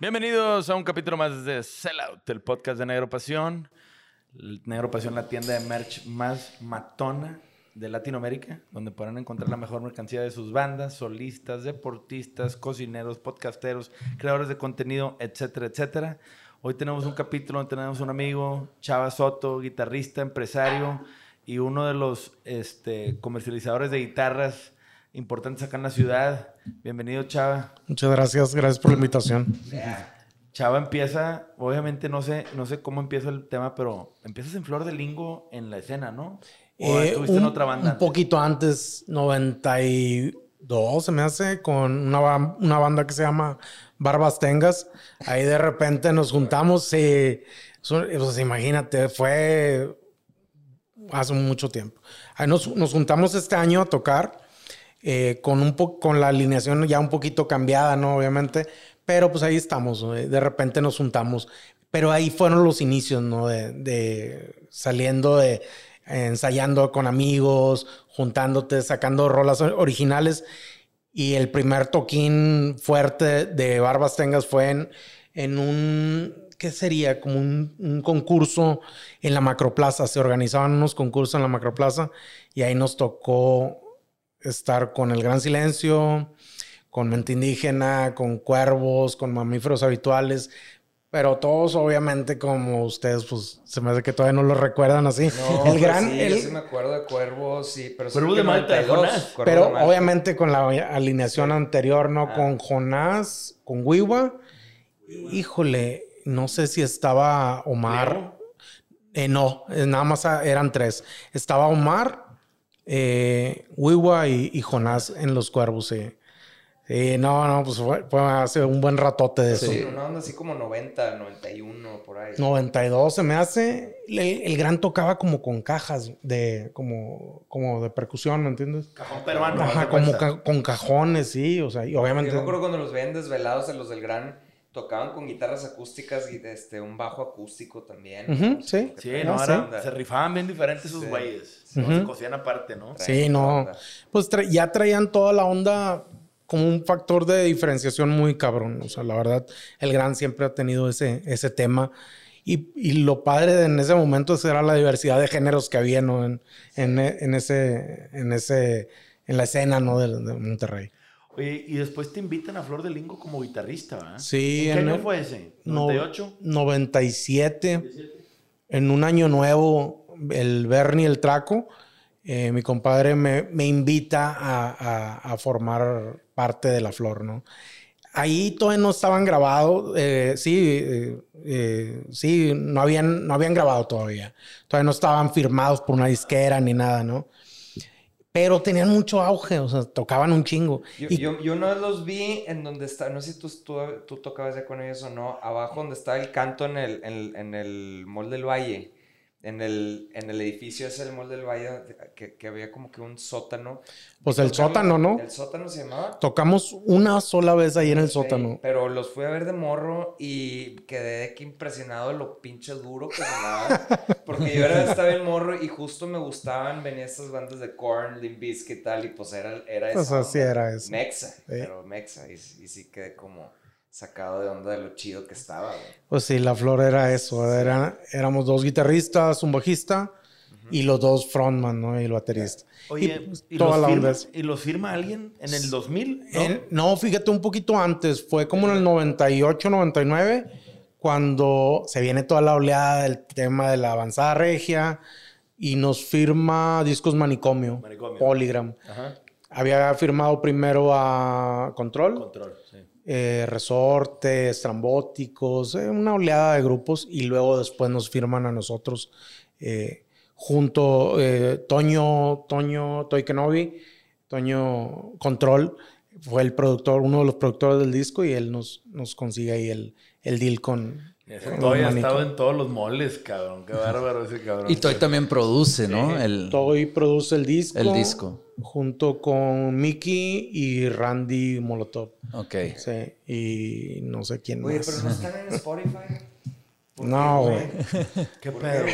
Bienvenidos a un capítulo más de Sellout, el podcast de Negro Pasión. Negro Pasión, la tienda de merch más matona de Latinoamérica, donde podrán encontrar la mejor mercancía de sus bandas, solistas, deportistas, cocineros, podcasteros, creadores de contenido, etcétera, etcétera. Hoy tenemos un capítulo donde tenemos un amigo, Chava Soto, guitarrista, empresario y uno de los este, comercializadores de guitarras importantes acá en la ciudad. Bienvenido, Chava. Muchas gracias, gracias por la invitación. Chava empieza, obviamente no sé, no sé cómo empieza el tema, pero empiezas en Flor de Lingo en la escena, ¿no? ¿O eh, estuviste en otra banda? Un poquito antes, 92, se me hace, con una, una, banda que se llama Barbas Tengas. Ahí de repente nos juntamos y, pues imagínate, fue hace mucho tiempo. Ahí nos, nos juntamos este año a tocar eh, con, un con la alineación ya un poquito cambiada, ¿no? Obviamente, pero pues ahí estamos, de repente nos juntamos. Pero ahí fueron los inicios, ¿no? De, saliendo de ensayando con amigos, juntándote, sacando rolas originales. Y el primer toquín fuerte de Barbas Tengas fue en, en un, ¿qué sería? Como un, un, concurso en la Macroplaza. Se organizaban unos concursos en la Macroplaza y ahí nos tocó estar con el gran silencio, con mente indígena, con cuervos, con mamíferos habituales, pero todos obviamente como ustedes, pues se me hace que todavía no lo recuerdan así. el pues gran... Sí, sí me acuerdo de cuervos, sí, pero... Cuervo de Malta, Jonás. Pero obviamente con la alineación anterior, ¿no? Ah. Con Jonás, con Wiwa. Híjole, no sé si estaba Omar. Eh, no, eh, nada más eran tres. Estaba Omar, eh, Wiwa y, Jonás en Los Cuervos, sí. No, no, pues fue, hace un buen ratote de eso. Sí, una onda así como 90, 91, por ahí. 92 se me hace. El, gran tocaba como con cajas de, como, como de percusión, ¿me entiendes? Cajón peruano. Ajá, como con cajones, sí, o sea, y obviamente. Yo me acuerdo cuando los ven desvelados en los del gran tocaban con guitarras acústicas y este, un bajo acústico también. sí. Sí, no, se rifaban bien diferentes esos güeyes. Se cosían aparte, ¿no? Sí, no. Pues ya traían toda la onda como un factor de diferenciación muy cabrón. O sea, la verdad, el Gran siempre ha tenido ese, ese tema. Y, y, lo padre en ese momento era la diversidad de géneros que había, ¿no? En, en, en ese, en ese, en la escena, ¿no? de Monterrey y después te invitan a Flor de Lingo como guitarrista, ¿verdad? Sí. ¿En qué año fue ese? ¿98? 97. En un año nuevo, el Bernie el Traco, eh, mi compadre me, me invita a, a, formar parte de la Flor, ¿no? Ahí todavía no estaban grabados, eh, sí, eh, sí, no habían, no habían grabado todavía. Todavía no estaban firmados por una disquera ni nada, ¿no? pero tenían mucho auge, o sea, tocaban un chingo. Yo, yo, yo, no los vi en donde está, no sé si tú, tú, tocabas ya con ellos o no, abajo donde está el canto en el, en, en el Mall del Valle en el, en el edificio ese del Mall del Valle, que, que había como que un sótano. Pues el sótano, ¿no? ¿El sótano se llamaba? Tocamos una sola vez ahí en el sótano. Pero los fui a ver de morro y quedé que impresionado de lo pinche duro que sonaba. Porque yo era, estaba en morro y justo me gustaban, venían estas bandas de Korn, Limp Bizkit y tal, y pues era, era pues eso. así era eso. Mexa, pero Mexa, y, y sí quedé como sacado de onda de lo chido que estaba, Pues sí, la flor era eso. Era, éramos dos guitarristas, un bajista y los dos frontman, ¿no? Y el baterista. Oye, pues, ¿y, toda la firma, ¿y los firma alguien en el 2000? ¿no? fíjate, un poquito antes. Fue como en el 98, 99, cuando se viene toda la oleada del tema de la avanzada regia y nos firma Discos Manicomio, Manicomio. Polygram. Había firmado primero a Control. Control, sí eh, resortes, estrambóticos, eh, una oleada de grupos y luego después nos firman a nosotros eh, junto Toño, Toño Toikenovi, Toño Control, fue el productor, uno de los productores del disco y él nos, nos consigue ahí el, el deal con, Ese Toy ha estado en todos los moles, cabrón. Qué bárbaro ese cabrón. Y Toy también produce, ¿no? El, Toy produce el disco. El disco. Junto con Mickey y Randy Molotov. Ok. Sí. Y no sé quién Oye, más. pero no están en Spotify. No, güey. ¿Qué pedo?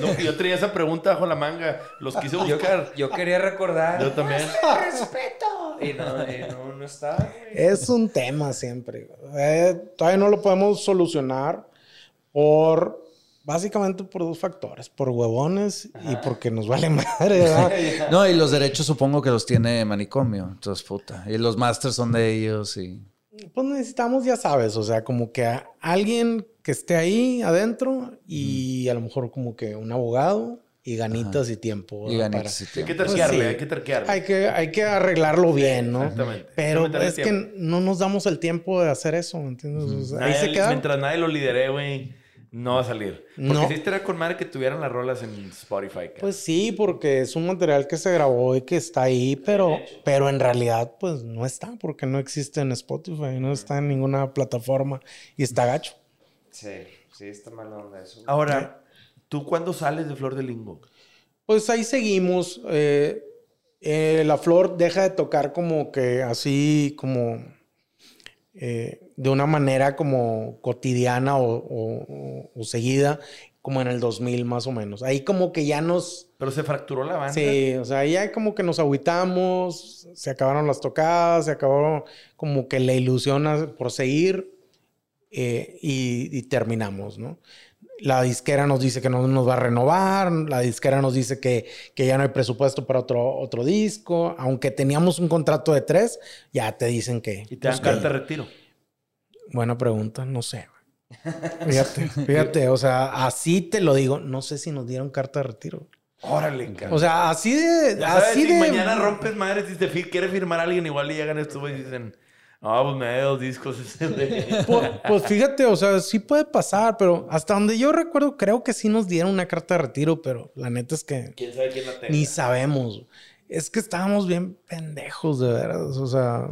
No, yo tenía esa pregunta bajo la manga. Los quise buscar. Yo, quería recordar. Yo también. respeto! Y no, y no, no está, güey. Es un tema siempre. Eh, todavía no lo podemos solucionar por... Básicamente por dos factores, por huevones y porque nos vale madre, ¿verdad? No, y los derechos supongo que los tiene Manicomio, entonces puta. Y los masters son de ellos y... Pues necesitamos, ya sabes, o sea, como que a alguien que esté ahí adentro y a lo mejor como que un abogado y ganitas y tiempo. Y ganitas y Hay tiempo. que Pues terquearle, sí. hay que terquearle. Hay que, hay que arreglarlo bien, ¿no? Exactamente. Pero Hay es que no nos damos el tiempo de hacer eso, ¿me entiendes? O sea, ahí Nadie- se queda. Mientras nadie lo lidere, güey, no va a salir. Porque No. sí estaría con madre que tuvieran las rolas en Spotify. Pues sí, porque es un material que se grabó y que está ahí, pero, pero en realidad pues no está, porque no existe en Spotify, no está en ninguna plataforma y está gacho. Sí, sí, está mal onda eso. Ahora, ¿tú cuándo sales de Flor de Lingo? Pues ahí seguimos. eh, eh, la flor deja de tocar como que así, como eh, de una manera como cotidiana o, o- o seguida, como en el 2000 más o menos. Ahí como que ya nos... Pero se fracturó la banda. Sí, o sea, ahí ya como que nos agüitamos, se acabaron las tocadas, se acabó como que la ilusión por seguir eh, y, y terminamos, ¿no? La disquera nos dice que no nos va a renovar, la disquera nos dice que, que ya no hay presupuesto para otro, otro disco, aunque teníamos un contrato de tres, ya te dicen que... Y te dan pues, carta de retiro. Buena pregunta, no sé. Fíjate, fíjate, o sea, así te lo digo, no sé si nos dieron carta de retiro. Órale, cabrón. O sea, así de... Ya sabes, así si de... mañana rompes madres y te fi- quiere firmar a alguien, igual y llegan estos güeyes y dicen, ah, pues me da dos discos. Pues, pues fíjate, o sea, sí puede pasar, pero hasta donde yo recuerdo, creo que sí nos dieron una carta de retiro, pero la neta es que ¿Quién sabe quién la tenga? ni sabemos. Es que estábamos bien pendejos, de veras. O sea,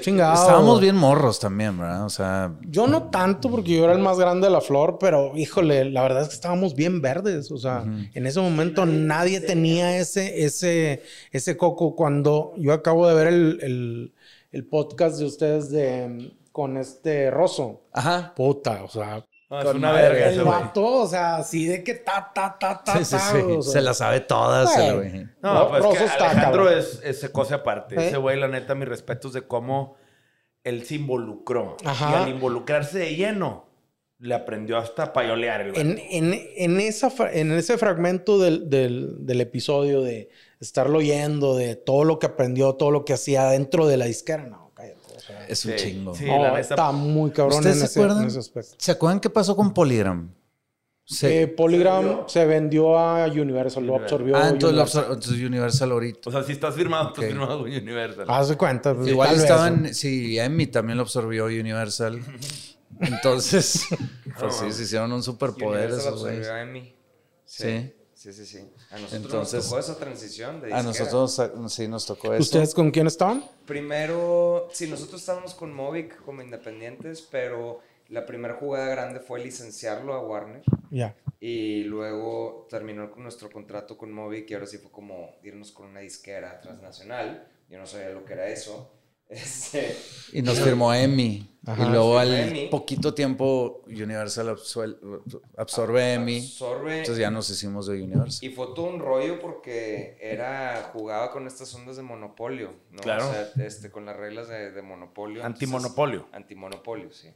chingados. Estábamos bien morros también, ¿verdad? O sea, Yo no tanto porque yo era el más grande de la flor, pero híjole, la verdad es que estábamos bien verdes. O sea, en ese momento nadie tenía ese, ese, ese coco. Cuando yo acabo de ver el, el- el podcast de ustedes de con este Rosso. ajá. Puta, o sea, No, es Con una verga el vato, o sea, así de que ta, ta, ta, ta, Sí, sí, ta, sí. o sea. Se la sabe todas, el güey. No, Ro- pues es que está, Alejandro cabrón. es, es cosa aparte. ¿Eh? Ese güey, la neta, mis respetos de cómo él se involucró. Ajá. Y al involucrarse de lleno, le aprendió hasta a payolear el. En, en, en, esa, en ese fragmento del, del, del episodio de estarlo oyendo, de todo lo que aprendió, todo lo que hacía dentro de la disquera, no, sea, Es un Sí, chingo. sí. no, la está muy cabrón en ¿Ustedes se ese, acuerdan? en ese aspecto. ¿Se acuerdan qué pasó con Polygram? Se- Eh, Polygram se vendió a Universal, lo absorbió. ah, entonces, lo Universal. absor- entonces Universal ahorita. O sea, si estás firmado, estás Ok. firmado con Universal. Haz de cuenta. pues, Igual vez, estaban, sí, Emmy también lo absorbió Universal. Entonces, pues sí, se hicieron un superpoder Universal esos güeyes. absorbió a Emmy. Sí. Sí, sí, sí. A nosotros Entonces- nos tocó esa transición de A disquera. nosotros sí nos tocó eso. ¿Ustedes con quién estaban? Primero, sí, nosotros estábamos con Movic como independientes, pero la primera jugada grande fue licenciarlo a Warner. Ya. Y luego terminó con nuestro contrato con Movic y ahora sí fue como irnos con una disquera transnacional. Yo no sabía lo que era eso. Este, Y nos firmó Emmy. Ajá. y luego al Emmy. poquito tiempo Universal absuel- absorbe Emmy. absorbe Entonces ya nos hicimos de Universal. Y fue todo un rollo porque era jugaba con estas ondas de monopolio, ¿no? Claro. O sea, este, con las reglas de, de monopolio. entonces- Antimonopolio. Antimonopolio, sí.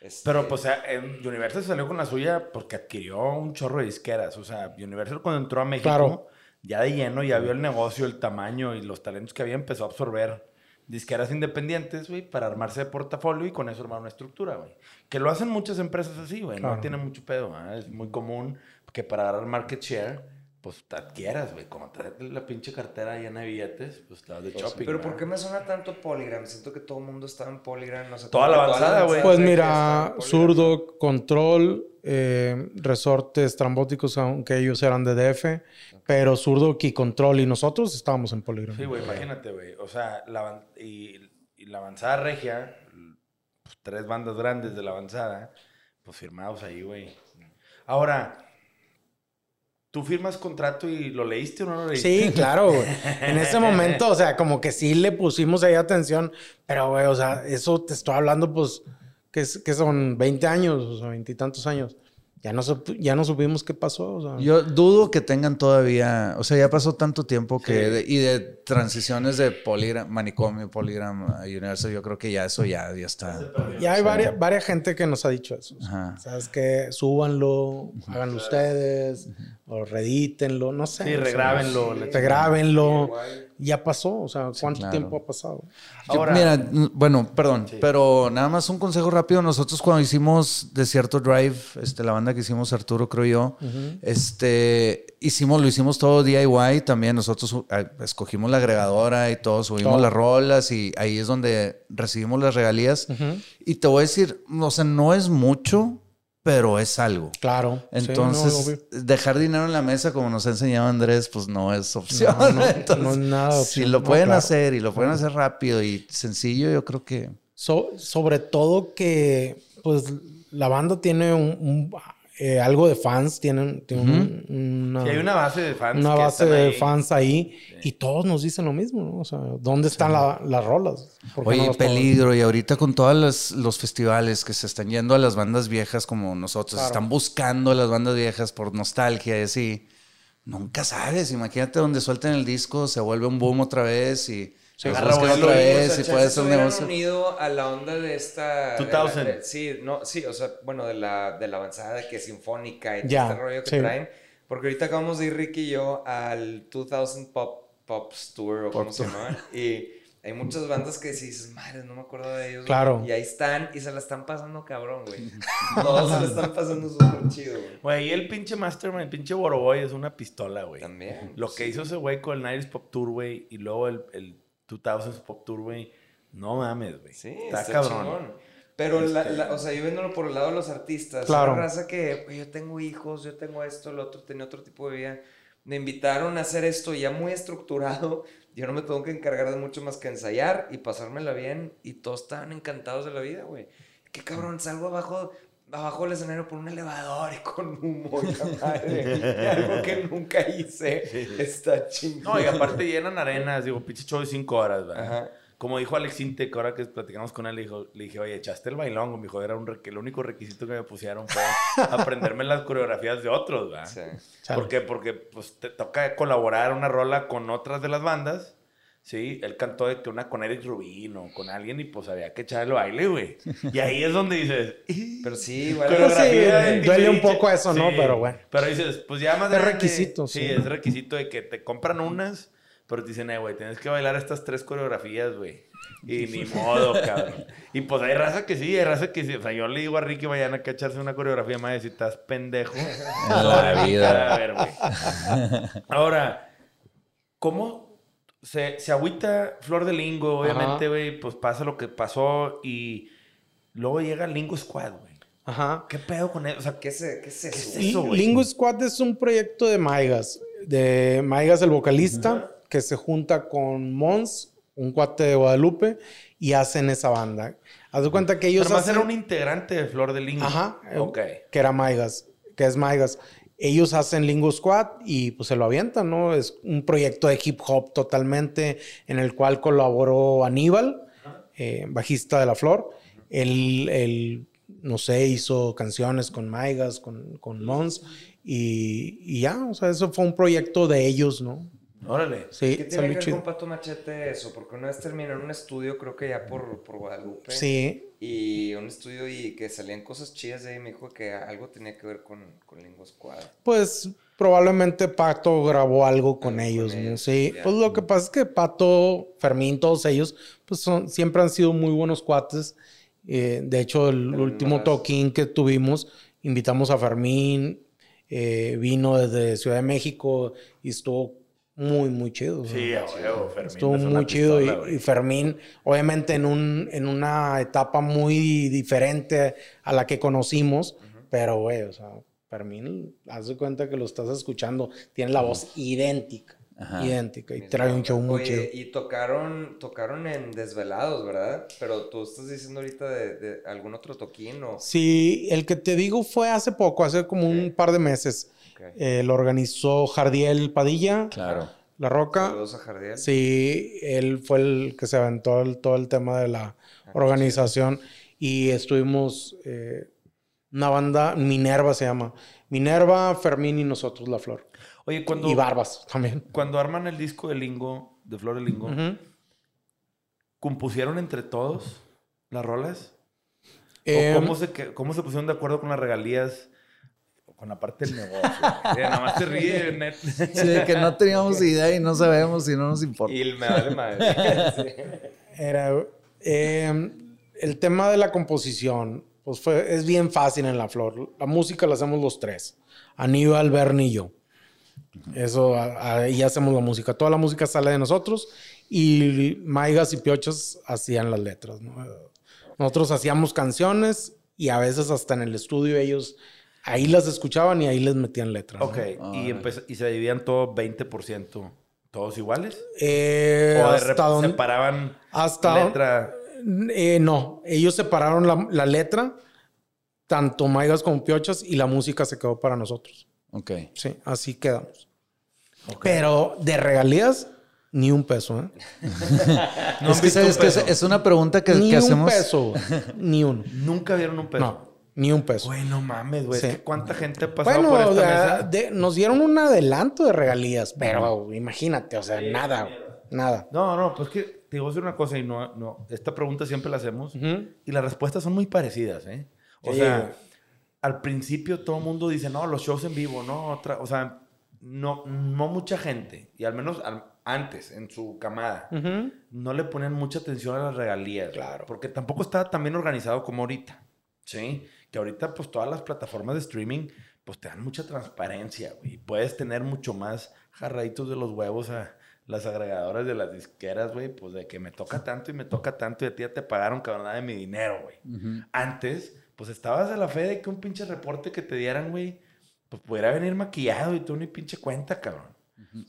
Este, Pero, pues, o sea, en Universal salió con la suya porque adquirió un chorro de disqueras. O sea, Universal cuando entró a México, Claro. ya de lleno, ya vio el negocio, el tamaño y los talentos que había, empezó a absorber disqueras independientes, güey, para armarse de portafolio y con eso armar una estructura, güey. Que lo hacen muchas empresas así, güey. Claro. No tiene mucho pedo, ¿ah? Es muy común que para agarrar market share, pues te adquieras, güey. Como traes la pinche cartera llena de billetes, pues te vas de shopping. Pero ¿por qué me suena tanto Polygram? Siento que todo el mundo estaba en Polygram. No sé, Toda la avanzada, güey. Pues mira. Zurdo, Control, eh, Resortes Trambóticos, aunque ellos eran de DF, pero Zurdo y Control y nosotros estábamos en Polygram. Sí, güey, imagínate, güey. O sea, la, y la avanzada regia, pues, tres bandas grandes de la avanzada, pues firmados ahí, güey. Ahora, ¿tú firmas contrato y lo leíste o no lo leíste? Sí, claro, güey. En ese momento, o sea, como que sí le pusimos ahí atención, pero, güey, o sea, eso te estoy hablando, pues, que, que son 20 años, o sea, veintitantos años ya no, ya no supimos qué pasó. Yo dudo que tengan todavía, o sea, ya pasó tanto tiempo que, y de transiciones de poligram, manicomio, poligram a Universal, yo creo que ya eso ya, ya está. Ya hay varias, varias gente que nos ha dicho eso. Sabes que súbanlo, háganlo ustedes, o redítenlo, no sé. Sí, regrábenlo. regrábenlo ya pasó. O sea, ¿cuánto tiempo ha pasado? Ahora, mira, bueno, perdón, pero nada más un consejo rápido. Nosotros cuando hicimos Desierto Drive, este, la banda que hicimos Arturo, creo yo, este, hicimos, lo hicimos todo DIY también. Nosotros uh, escogimos la agregadora y todo, subimos las rolas y ahí es donde recibimos las regalías. Y te voy a decir, o sea, no es mucho, pero es algo. Claro. Entonces, dejar dinero en la mesa, como nos ha enseñado Andrés, pues no es opción. No, es nada Si lo pueden hacer y lo pueden hacer rápido y sencillo, yo creo que... sobre todo que, pues, la banda tiene un eh, algo de fans, tienen, una, hay una base de fans. Una base de fans ahí y todos nos dicen lo mismo, ¿no? O sea, ¿dónde están las rolas? Oye, peligro, y ahorita con todos los, festivales que se están yendo a las bandas viejas como nosotros, están buscando a las bandas viejas por nostalgia y así. Nunca sabes, imagínate donde suelten el disco, se vuelve un boom otra vez y se agarra otra vez y puede ser un negocio. unido a la onda de esta... 2000. sí, no, sí, o sea, bueno, de la, de la avanzada que es sinfónica y todo este rollo que traen. Porque ahorita acabamos de ir Ricky y yo al 2000 Pop, Pops Tour o como se llama. Y hay muchas bandas que dices, madre, no me acuerdo de ellos. Claro. Y ahí están y se la están pasando cabrón, güey. Todos se la están pasando súper chido, güey. Güey, y el pinche Mastermind, el pinche Boroboy es una pistola, güey. También. Lo que hizo ese güey con el Nights Pop Tour, güey, y luego el 2000 Pop Tour, güey. No mames, güey. Sí, está, cabrón. Pero, la, o sea, yo viéndolo por el lado de los artistas, claro. una raza que yo tengo hijos, yo tengo esto, el otro, tenía otro tipo de vida. Me invitaron a hacer esto ya muy estructurado. Yo no me tengo que encargar de mucho más que ensayar y pasármela bien. Y todos estaban encantados de la vida, güey. Qué cabrón, salgo abajo, abajo del escenario por un elevador y con humo y madre. algo que nunca hice. Está chingón. No, y aparte llenan arenas, digo, pinche show de cinco horas, ¿verdad? Como dijo Alex Intec, ahora que platicamos con él, le, dijo, le dije, oye, echaste el bailón. Me dijo, era un el único requisito que me pusieron fue aprenderme las coreografías de otros, ¿verdad? Sí. ¿Por qué? Porque pues, te toca colaborar una rola con otras de las bandas Sí, él cantó de que una con Eric Rubin o con alguien y pues había que echar el baile, güey. Y ahí es donde dices... Pero sí, igual. sí, duele un poco eso, ¿no? Pero bueno. Pero dices, pues ya más de... Es requisito, sí. Sí, es requisito de que te compran unas, pero te dicen, eh, güey, tienes que bailar estas tres coreografías, güey. Y ni modo, cabrón. Y pues hay raza que sí, hay raza que sí. O sea, yo le digo a Ricky mañana que echarse una coreografía más de si estás pendejo. En la vida. A ver, güey. Ahora, ¿cómo se, se agüita Flor de Lingo, obviamente, güey, pues pasa lo que pasó y luego llega Lingo Squad, güey. Ajá. ¿Qué pedo con eso? O sea, ¿qué es, qué es eso? güey? Lingo Squad es un proyecto de Maigas, de Maigas el vocalista, que se junta con Mons, un cuate de Guadalupe, y hacen esa banda. Haz de cuenta que ellos. Además hacen... era un integrante de Flor de Lingo. Ajá. Ok. Que era Maigas, que es Maigas ellos hacen Lingo Squad y pues se lo avientan, ¿no? Es un proyecto de hip hop totalmente en el cual colaboró Aníbal, eh, bajista de La Flor. Él, no sé, hizo canciones con Maigas, con, con Mons y, y, ya, o sea, eso fue un proyecto de ellos, ¿no? Órale. Sí, ¿Qué tiene que ver con Pato Machete eso? Porque una vez terminó en un estudio, creo que ya por, por Guadalupe. Sí. Y un estudio y que salían cosas chidas de ahí. Me dijo que algo tenía que ver con, con Squad. Pues probablemente Pato grabó algo con ellos, ¿no? Sí. Pues lo que pasa es que Pato, Fermín, todos ellos, pues son, siempre han sido muy buenos cuates. Eh, de hecho, el último toquín que tuvimos, invitamos a Fermín, eh, vino desde Ciudad de México y estuvo muy, muy chido. Sí, Fermín. Estuvo muy chido. y, Fermín, obviamente, en, un, en una etapa muy diferente a la que conocimos, pero, güey, o sea, Fermín, haz de cuenta que lo estás escuchando, tiene la voz idéntica. idéntica. Y trae un show muy chido. Y tocaron, tocaron en Desvelados, ¿verdad? Pero tú estás diciendo ahorita de, algún otro toquín o... Sí, el que te digo fue hace poco, hace como un par de meses. Eh, lo organizó Jardiel Padilla. Claro. La Roca. Saludos a Jardiel. Sí, él fue el que se aventó todo el tema de la ah, organización. Y estuvimos... Eh, una banda, Minerva se llama. Minerva, Fermín y nosotros, La Flor. Oye, cuando. Y Barbas también. Cuando arman el disco de Lingo, de Flor de Lingo, ¿compusieron entre todos las rolas? Em, cómo, se, ¿Cómo se pusieron de acuerdo con las regalías? Con la parte del negocio. nada más te ríe, net. Sí, que no teníamos idea y no sabemos y no nos importa. Y me vale madre. Era. Em, el tema de la composición, pues fue, es bien fácil en La Flor. La música la hacemos los tres. Aníbal, Bernie y yo. Eso, ahí hacemos la música. Toda la música sale de nosotros y Maigas y Piochas hacían las letras. Nosotros hacíamos canciones y a veces hasta en el estudio ellos ahí las escuchaban y ahí les metían letras. Ok, ¿Y, ¿y se dividían todo 20%? ¿Todos iguales? Eh, ¿O hasta separaban hasta letra? Eh, no, ellos separaron la, la letra, tanto Maigas como Piochas, y la música se quedó para nosotros. Ok. Sí, así quedamos. Pero de regalías, ni un peso, ¿eh? no, es que sabes que es, una pregunta que, ni hacemos. Ni un peso, ni uno. Nunca vieron un peso. No, ni un peso. Güey, no mames, güey. ¿Cuánta gente ha pasado por esta mesa? nos dieron un adelanto de regalías, pero imagínate, o sea, nada, nada. No, no, pues que te voy a decir una cosa y no, no, esta pregunta siempre la hacemos y las respuestas son muy parecidas, ¿eh? O sea, al principio todo el mundo dice, no, los shows en vivo, no, otra, o sea, no, no mucha gente, y al menos antes, en su camada, no le ponen mucha atención a las regalías. Claro. Porque tampoco está tan bien organizado como ahorita, ¿sí? Que ahorita, pues, todas las plataformas de streaming, pues, te dan mucha transparencia, güey. Puedes tener mucho más jarraditos de los huevos a las agregadoras de las disqueras, güey, pues, de que me toca tanto y me toca tanto y a ti ya te pagaron cabrón de mi dinero, güey. Antes pues estabas a la fe de que un pinche reporte que te dieran, güey, pues pudiera venir maquillado y tú ni pinche cuenta, cabrón.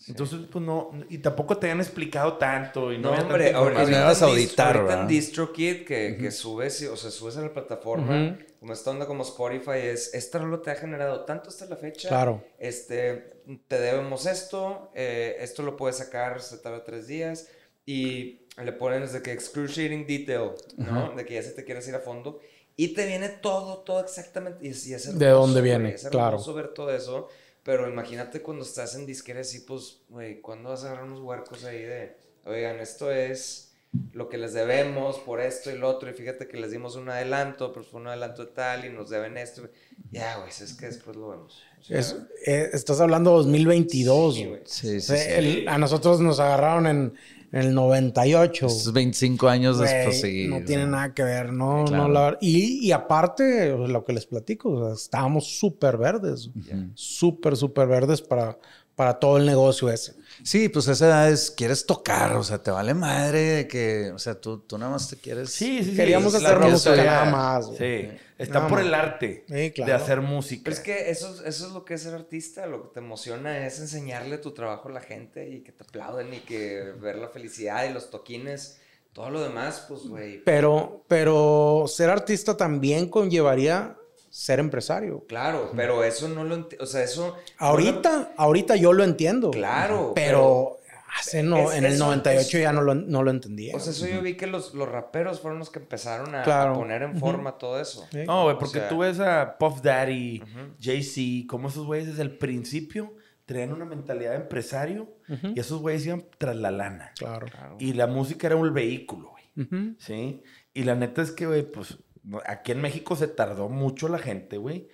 Entonces, pues no, y tampoco te han explicado tanto. Y no, no hombre, ahora me vas a auditar, ahorita en DistroKid que, que subes, o sea, subes a la plataforma, como esta onda como Spotify, es, esta lo te ha generado tanto hasta la fecha. Claro. Este, te debemos esto, eh, esto lo puedes sacar, se tarda tres días, y le ponen desde que excruciating detail, ¿no? De que ya se te quieres ir a fondo. Y te viene todo, todo exactamente. Y, es ¿De dónde viene? Es claro. ver todo eso. Pero imagínate cuando estás en disqueras así, pues, güey, ¿cuándo vas a agarrar unos huercos ahí de, oigan, esto es lo que les debemos por esto y lo otro, y fíjate que les dimos un adelanto, pues fue un adelanto de tal y nos deben esto. Ya, güey, es que después lo vemos. Eh, estás hablando 2022. Sí, sí, sí, a nosotros nos agarraron en en el 98. Esos 25 años después sí. No tiene nada que ver, ¿no? no la, y, y, aparte, lo que les platico, estábamos súper verdes. Súper, súper verdes para, para todo el negocio ese. Sí, pues esa edad es, quieres tocar, o sea, te vale madre de que, o sea, tú, tú nada más te quieres... Sí, sí, Queríamos hacer música nada más. Sí, está por el arte de hacer música. Pero es que eso, eso es lo que es ser artista, lo que te emociona es enseñarle tu trabajo a la gente y que te aplauden y que ver la felicidad y los toquines. Todo lo demás, pues, güey. Pero, pero ser artista también conllevaría ser empresario. Claro, pero eso no lo entiendo. O sea, eso. Ahorita, ahorita yo lo entiendo. Claro. Pero, hace no, en el 98 ya no lo, no lo entendía. O sea, eso yo vi que los, los raperos fueron los que empezaron a, poner en forma todo eso. No, güey, porque tú ves a Puff Daddy, Jay-Z, como esos güeyes desde el principio traían una mentalidad de empresario y esos güeyes iban tras la lana. Claro. Y la música era un vehículo, güey. ¿Sí? Y la neta es que, güey, pues Aquí en México se tardó mucho la gente, güey.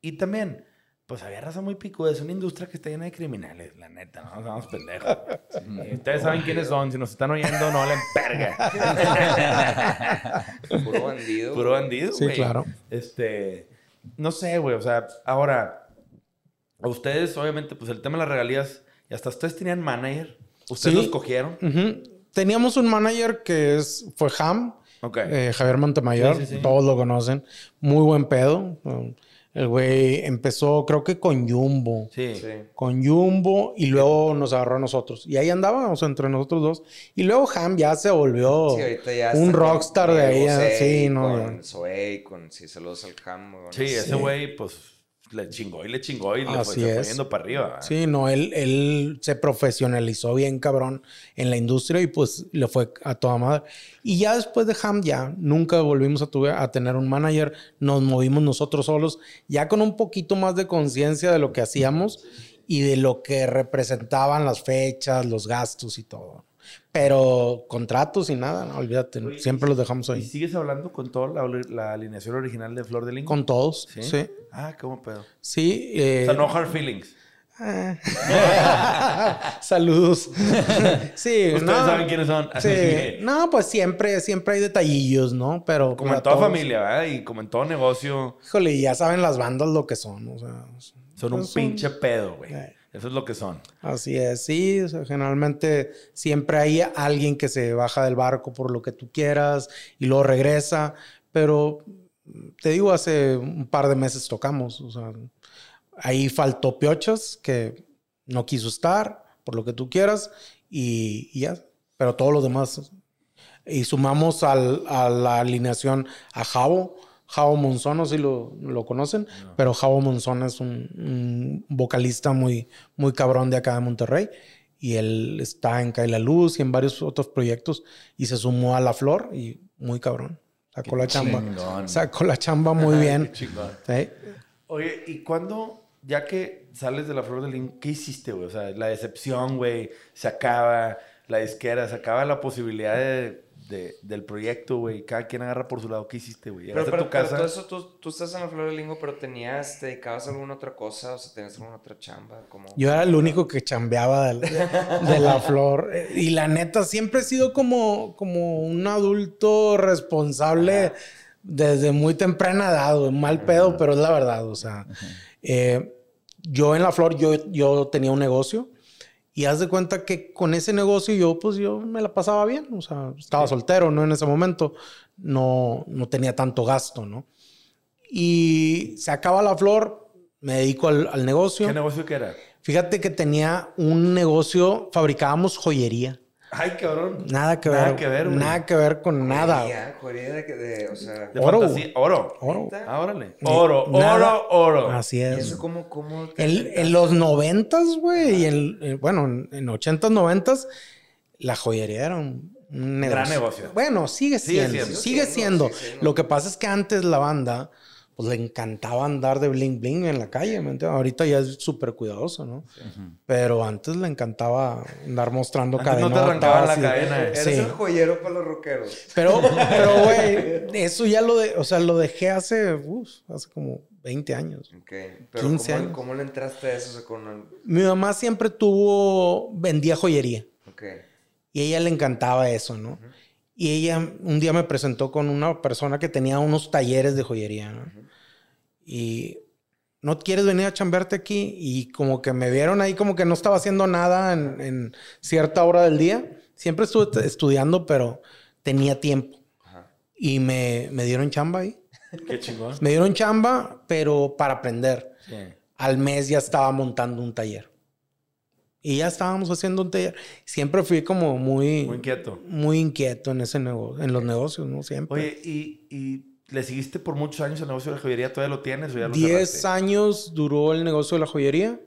Y también, pues había raza muy pico. Es una industria que está llena de criminales, la neta, no nos vamos pendejos. ustedes saben quiénes son. Si nos están oyendo, no le perga. Puro bandido. Puro bandido, Sí, claro. Este, no sé, güey. O sea, ahora, a ustedes, obviamente, pues el tema de las regalías, y hasta ustedes tenían manager. ¿Ustedes los cogieron? Teníamos un manager que es, fue Ham. Okay. Eh, Javier Montemayor, todos lo conocen. Muy buen pedo. El güey empezó, creo que con Jumbo. Sí. Sí. Con Jumbo y luego nos agarró a nosotros. Y ahí andábamos entre nosotros dos. Y luego Ham ya se volvió Sí, ya un rockstar con de ahí. Sí, no. Con. Zoe, con sí, saludos al Ham. bueno, Sí, ese güey, pues, le chingó y le chingó y le fue, fue yendo para arriba. ¿verdad? Sí, no, él, él se profesionalizó bien cabrón en la industria y pues le fue a toda madre. Y ya después de Ham, ya nunca volvimos a, tuve- a tener un manager, nos movimos nosotros solos, ya con un poquito más de conciencia de lo que hacíamos y de lo que representaban las fechas, los gastos y todo. Pero contratos y nada, no, olvídate, siempre los dejamos ¿Y ahí. sigues hablando con toda la, la alineación original de Flor de Ling? Con todos, ¿Sí? sí. Ah, ¿cómo pedo? Sí. eh, O sea, no hard feelings. Saludos. sí, Ustedes no. saben quiénes son. Así Sí. que, No, pues siempre, siempre hay detallillos, ¿no? Pero. como en toda todos- familia, ¿verdad? Y como en todo negocio, Híjole, ya saben las bandas lo que son, o sea. son un son- pinche pedo, güey. Eh. Eso es lo que son. Así es, sí. o sea, generalmente siempre hay alguien que se baja del barco por lo que tú quieras y luego regresa. Pero te digo, hace un par de meses tocamos. O sea, ahí faltó Piochas, que no quiso estar por lo que tú quieras y, y ya. Pero todos los demás. Y sumamos al- a la alineación a Javo. Javo Monzón, no sé si lo, lo conocen, pero Javo Monzón es un, un vocalista muy, muy cabrón de acá de Monterrey. Y él está en Cae la Luz y en varios otros proyectos. Y se sumó a La Flor y muy cabrón. Sacó la chamba. chingón. Sacó la chamba muy bien. Sí. Oye, ¿y cuándo, ya que sales de la Flor de Ling, qué hiciste, güey? O sea, la decepción, güey, se acaba, la disquera, se acaba la posibilidad de, de- del proyecto, güey. Cada quien agarra por su lado. ¿Qué hiciste, güey? Pero, pero, a tu pero casa. todo eso, tú, tú estás en la Flor del Lingo, pero tenías, te dedicabas a alguna otra cosa, o sea, tenías alguna otra chamba, como... Yo era el único que chambeaba del- de, la flor. Y la neta, siempre he sido como, como un adulto responsable desde muy temprana edad, güey. Mal pedo, pero es la verdad. O sea, eh, yo en la flor, yo, yo tenía un negocio. Y haz de cuenta que con ese negocio yo, pues yo me la pasaba bien. O sea, estaba soltero, ¿no? En ese momento no, no tenía tanto gasto, ¿no? Y se acaba la flor, me dedico al, al negocio. ¿Qué negocio que era? Fíjate que tenía un negocio, fabricábamos joyería. Ay, cabrón. Nada que ver. Nada que ver. Nada que ver con nada. güey. Joyería, joyería de, o sea... De Oro, fantasía. Oro. Oro. Ah, órale. Ni- Oro, nada. oro, oro. Así ¿Y es. eso cómo, cómo te En, los noventas, güey, y en, en- bueno, en, en ochentas, noventas, la joyería era un, un negocio. Gran negocio. Bueno, sigue Sigue siendo. siendo. Sigue Sigue siendo. siendo, sigue siendo. Lo que pasa es que antes la banda, pues le encantaba andar de bling bling en la calle, ¿me entiendes? Ahorita ya es súper cuidadoso, ¿no? Pero antes le encantaba andar mostrando Antes no te arrancaban la cadena. Eres Sí. el joyero para los rockeros. Pero, pero, güey, eso ya lo de, o sea, lo dejé hace, uf, hace como 20 años. Ok. Pero 15 ¿cómo, años. ¿cómo le entraste a eso? O sea, con el- Mi mamá siempre tuvo, vendía joyería Ok. y a ella le encantaba eso, ¿no? Y ella un día me presentó con una persona que tenía unos talleres de joyería, ¿no? Y no quieres venir a chambearte aquí y como que me vieron ahí como que no estaba haciendo nada en, en cierta hora del día. Siempre estuve estudiando, pero tenía tiempo. Ajá. Y me, me dieron chamba ahí. Qué chingón. Me dieron chamba, pero para aprender. Sí. Al mes ya estaba montando un taller. Y ya estábamos haciendo un taller. Siempre fui como muy, Muy inquieto. muy inquieto en ese negocio, en los negocios, ¿no? Siempre. Oye, ¿y, y le seguiste por muchos años el negocio de la joyería? ¿Todavía lo tienes o ya lo 10 cerraste? años duró el negocio de la joyería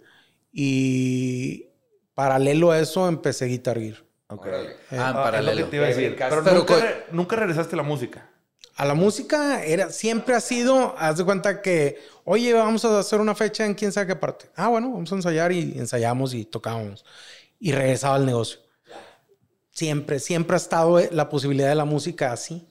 y paralelo a eso empecé Guitar Gear. Ok. Órale. Ah, en Ah, es lo paralelo. que te iba a decir. Pero, Pero nunca, nunca regresaste a la música. A la música era, siempre ha sido, haz de cuenta que, oye, vamos a hacer una fecha en quién sabe qué parte. Ah, bueno, vamos a ensayar y ensayamos y tocábamos. Y regresaba al negocio. Siempre, siempre ha estado eh, la posibilidad de la música así.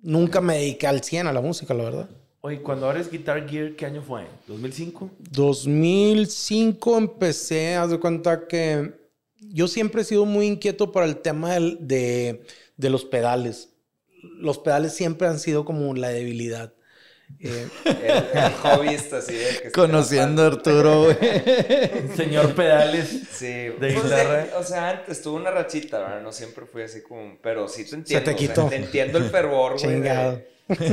Nunca me dediqué al 100 a la música, la verdad. Oye, cuando abres Guitar Gear, ¿qué año fue? ¿2005? 2005 empecé, haz de cuenta que yo siempre he sido muy inquieto para el tema de, de los pedales. Los pedales siempre han sido como la debilidad. Eh, El, el hobbyista, así de que se Conociendo a te Arturo, güey. Señor Pedales. Sí, De pues, guitarra. o sea, antes tuve una rachita, ¿verdad? No siempre fui así como. Pero sí te entiendo. te o sea, quitó. te entiendo el fervor, güey. de- Chingado. Sí,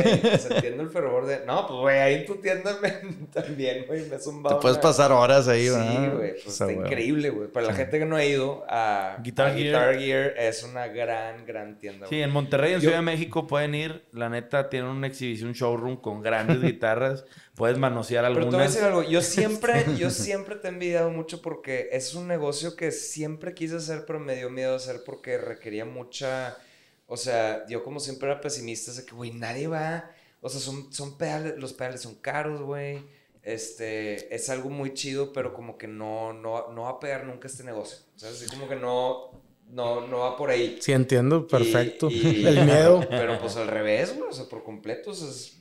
entiendo el fervor de. No, pues, güey, ahí en tu tienda me... también, güey, me zumbado. Te puedes pasar horas ahí, Sí, ¿verdad? güey, pues O sea, está güey. increíble, güey. Para la gente que no ha ido a Guitar a Gear. Gear es una gran, gran tienda, Sí, güey. en Monterrey, en Yo- Ciudad de México pueden ir. La neta, tienen una exhibición, un showroom con grandes guitarras. Puedes manosear Pero te voy a algunas. decir algo, yo siempre, yo siempre te he envidiado mucho porque es un negocio que siempre quise hacer, pero me dio miedo hacer porque requería mucha, o sea, yo como siempre era pesimista, de que, güey, nadie va, o sea, son, son pedales, los pedales son caros, güey, este, es algo muy chido, pero como que no, no, no va a pegar nunca este negocio, o sea, así como que no, no, no va por ahí. Sí, entiendo, perfecto. Y- y- El miedo. Pero pues al revés, güey, o sea, por completo. O sea, es-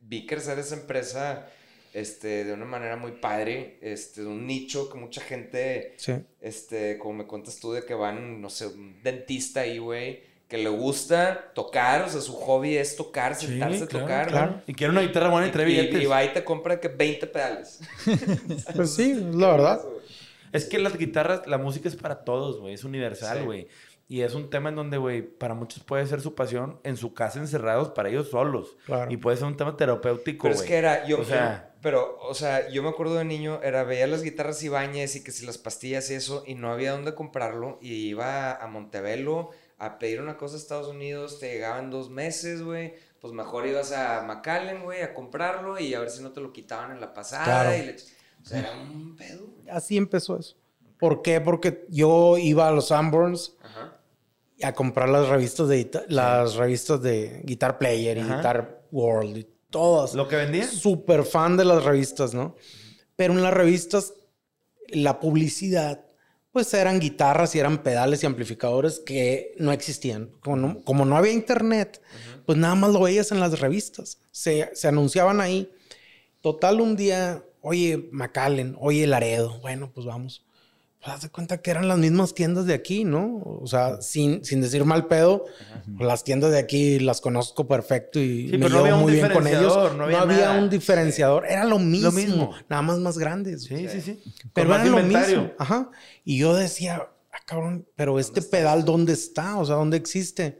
vi crecer esa empresa este, de una manera muy padre, este, de un nicho que mucha gente, Sí. este, como me cuentas tú, de que van, no sé, un dentista ahí, güey, que le gusta tocar, o sea, su hobby es tocar, Sí, sentarse a tocar. claro. ¿no? Y quiere una guitarra buena y trae Y, y, billetes. y va y te compra que 20 pedales. Pues sí, la verdad. Es que las guitarras, la música es para todos, güey. Es universal, Sí. güey. Y es un tema en donde, güey, para muchos puede ser su pasión en su casa encerrados para ellos solos. Claro. Y puede ser un tema terapéutico, Pero güey. es que era, yo, O sea- pero, o sea, yo me acuerdo de niño, era, veía las guitarras Ibáñez y que si las pastillas y eso, y no había dónde comprarlo, y iba a Montevelo a pedir una cosa a Estados Unidos, te llegaban dos meses, güey, pues mejor ibas a McAllen, güey, a comprarlo y a ver si no te lo quitaban en la pasada, Claro. y le- o sea, era un pedo, güey. Así empezó eso. ¿Por qué? Porque yo iba a los Sanborns a comprar las revistas de las revistas de Guitar Player y Ajá. Guitar World y todas. Lo que vendían. Súper fan de las revistas, ¿no? Pero en las revistas, la publicidad, pues eran guitarras y eran pedales y amplificadores que no existían. Como no, como no había internet, pues nada más lo veías en las revistas. Se, se anunciaban ahí. Total, un día, oye, McAllen, oye, Laredo. Bueno, pues vamos. Pues haz de cuenta que eran las mismas tiendas de aquí, ¿no? O sea, sin, sin decir mal pedo, las tiendas de aquí las conozco perfecto y Sí, me no llevo un muy bien con ellos. no había un diferenciador, era lo mismo, mismo. nada más más grandes. Sí, sí, sí. Pero era lo mismo. Ajá. Y yo decía, ah, cabrón, pero este pedal, ¿dónde está? O sea, ¿dónde existe?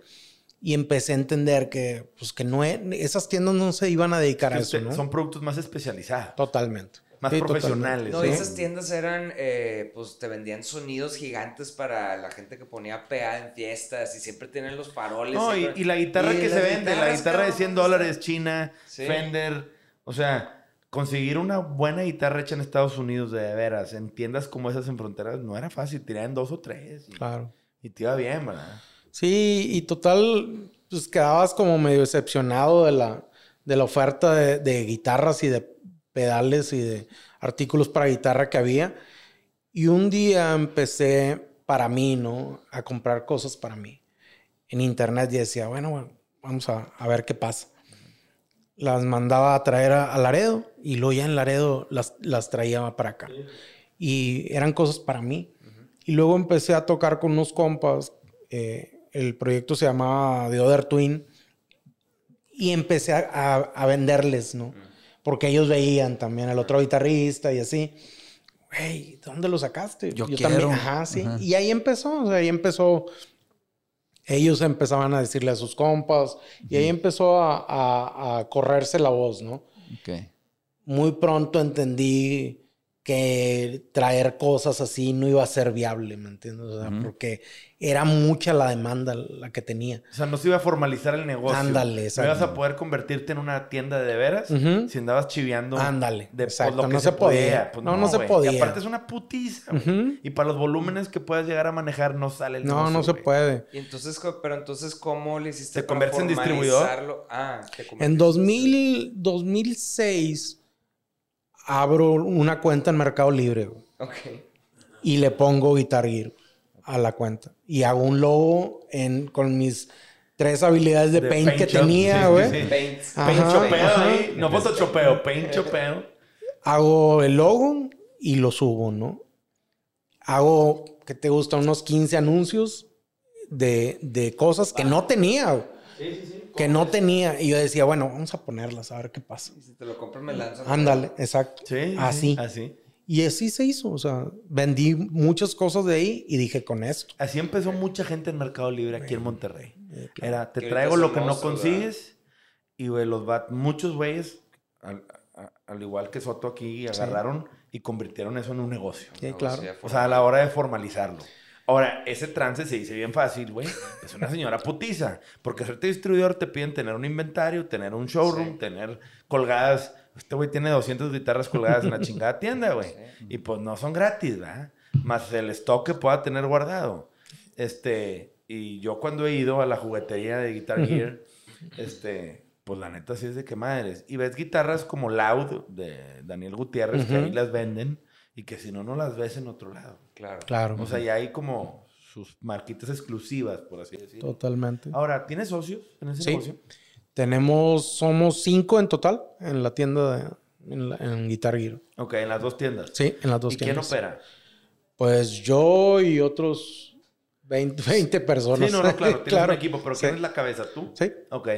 Y empecé a entender que, pues, que no, e- esas tiendas no se iban a dedicar a eso, ¿no? Son productos más especializados. Totalmente. Más Sí, profesionales. No, Sí. y esas tiendas eran, eh, pues te vendían sonidos gigantes para la gente que ponía PA en fiestas y siempre tienen los faroles. No, y, y la guitarra Y que se vende, la guitarra de cabrón, 100 ¿dónde dólares? China, Sí. Fender. O sea, conseguir una buena guitarra hecha en Estados Unidos de veras, en tiendas como esas en fronteras, no era fácil. Tiraban dos o tres. Y, Claro. y te iba bien, ¿verdad? Sí, y total, pues quedabas como medio decepcionado de la, de la oferta de, de guitarras y de pedales y de artículos para guitarra que había. Y un día empecé para mí, ¿no? A comprar cosas para mí en internet y decía, bueno, vamos a, a ver qué pasa. Las mandaba a traer a, Laredo y luego ya en Laredo las, las traía para acá. Y eran cosas para mí. Y luego empecé a tocar con unos compas. eh, el proyecto se llamaba The Other Twin. Y empecé a- a venderles, ¿no? Porque ellos veían también al otro guitarrista y así. Güey, ¿de dónde lo sacaste? Yo también. quiero. Ajá, sí. Ajá. Y ahí empezó, o sea, ahí empezó. Ellos empezaban a decirle a sus compas y ahí empezó a, a- a correrse la voz, ¿no? Ok. Muy pronto entendí que traer cosas así no iba a ser viable, ¿me entiendes? O sea, porque era mucha la demanda la que tenía. O sea, no se iba a formalizar el negocio. Ándale, No exacto. ibas a poder convertirte en una tienda de veras si andabas chiviando. Ándale, De pues, exacto, lo que no se, se podía. podía. Pues No, no se podía. Y aparte es una putiza. Y para los volúmenes que puedas llegar a manejar no sale el No, negocio, no se puede. Y entonces, pero entonces, ¿cómo le hiciste ¿Te conviertes en distribuidor? Ah, te En 2000, 2006 abro una cuenta en Mercado Libre güey, Ok. y le pongo Guitar Gear a la cuenta. Y hago un logo en, con mis tres habilidades de, De paint, que shop, tenía, sí, güey. sí, sí. Paint. Paint chopeo ahí. No photoshopeo, paint chopeo. Hago el logo y lo subo, ¿no? Hago, ¿qué te gusta? Unos 15 anuncios de, de cosas que no tenía, güey. Que no tenía. Y yo decía, bueno, vamos a ponerlas, a ver qué pasa. Y si te lo compro, me lanzo. Ándale, exacto. Sí. Así. Así. Y así se hizo. O sea, vendí muchas cosas de ahí y dije con esto. Así empezó mucha gente en Mercado Libre aquí en Monterrey. Era, te traigo lo que no consigues Y, güey, los va, muchos güeyes, al, al, igual que Soto aquí, agarraron y convirtieron eso en un negocio. Sí, claro. O sea, a la hora de formalizarlo. Ahora, ese trance se dice bien fácil, güey. Es una señora putiza. Porque hacerte distribuidor te piden tener un inventario, tener un showroom, tener colgadas. Este güey tiene 200 guitarras colgadas en la chingada tienda, güey. Y pues no son gratis, ¿verdad? Más el stock que pueda tener guardado. Este, y yo cuando he ido a la juguetería de Guitar Gear, este, pues la neta sí es de que madres. Y ves guitarras como Loud de Daniel Gutiérrez, que ahí las venden y que si no, no las ves en otro lado. Claro. Claro. O sea, ya hay como sus marquitas exclusivas, por así decirlo. Totalmente. Ahora, ¿tienes socios en ese Sí. negocio? Tenemos, somos cinco en total en la tienda de, en, la- en Guitar Gear. Ok, en las dos tiendas. Sí, en las dos ¿Y quién tiendas. opera? Pues yo y otros 20, 20 personas. Sí, no, no, claro, tienes Claro. un equipo, pero Sí. ¿quién es la cabeza? ¿Tú? Sí. Ok.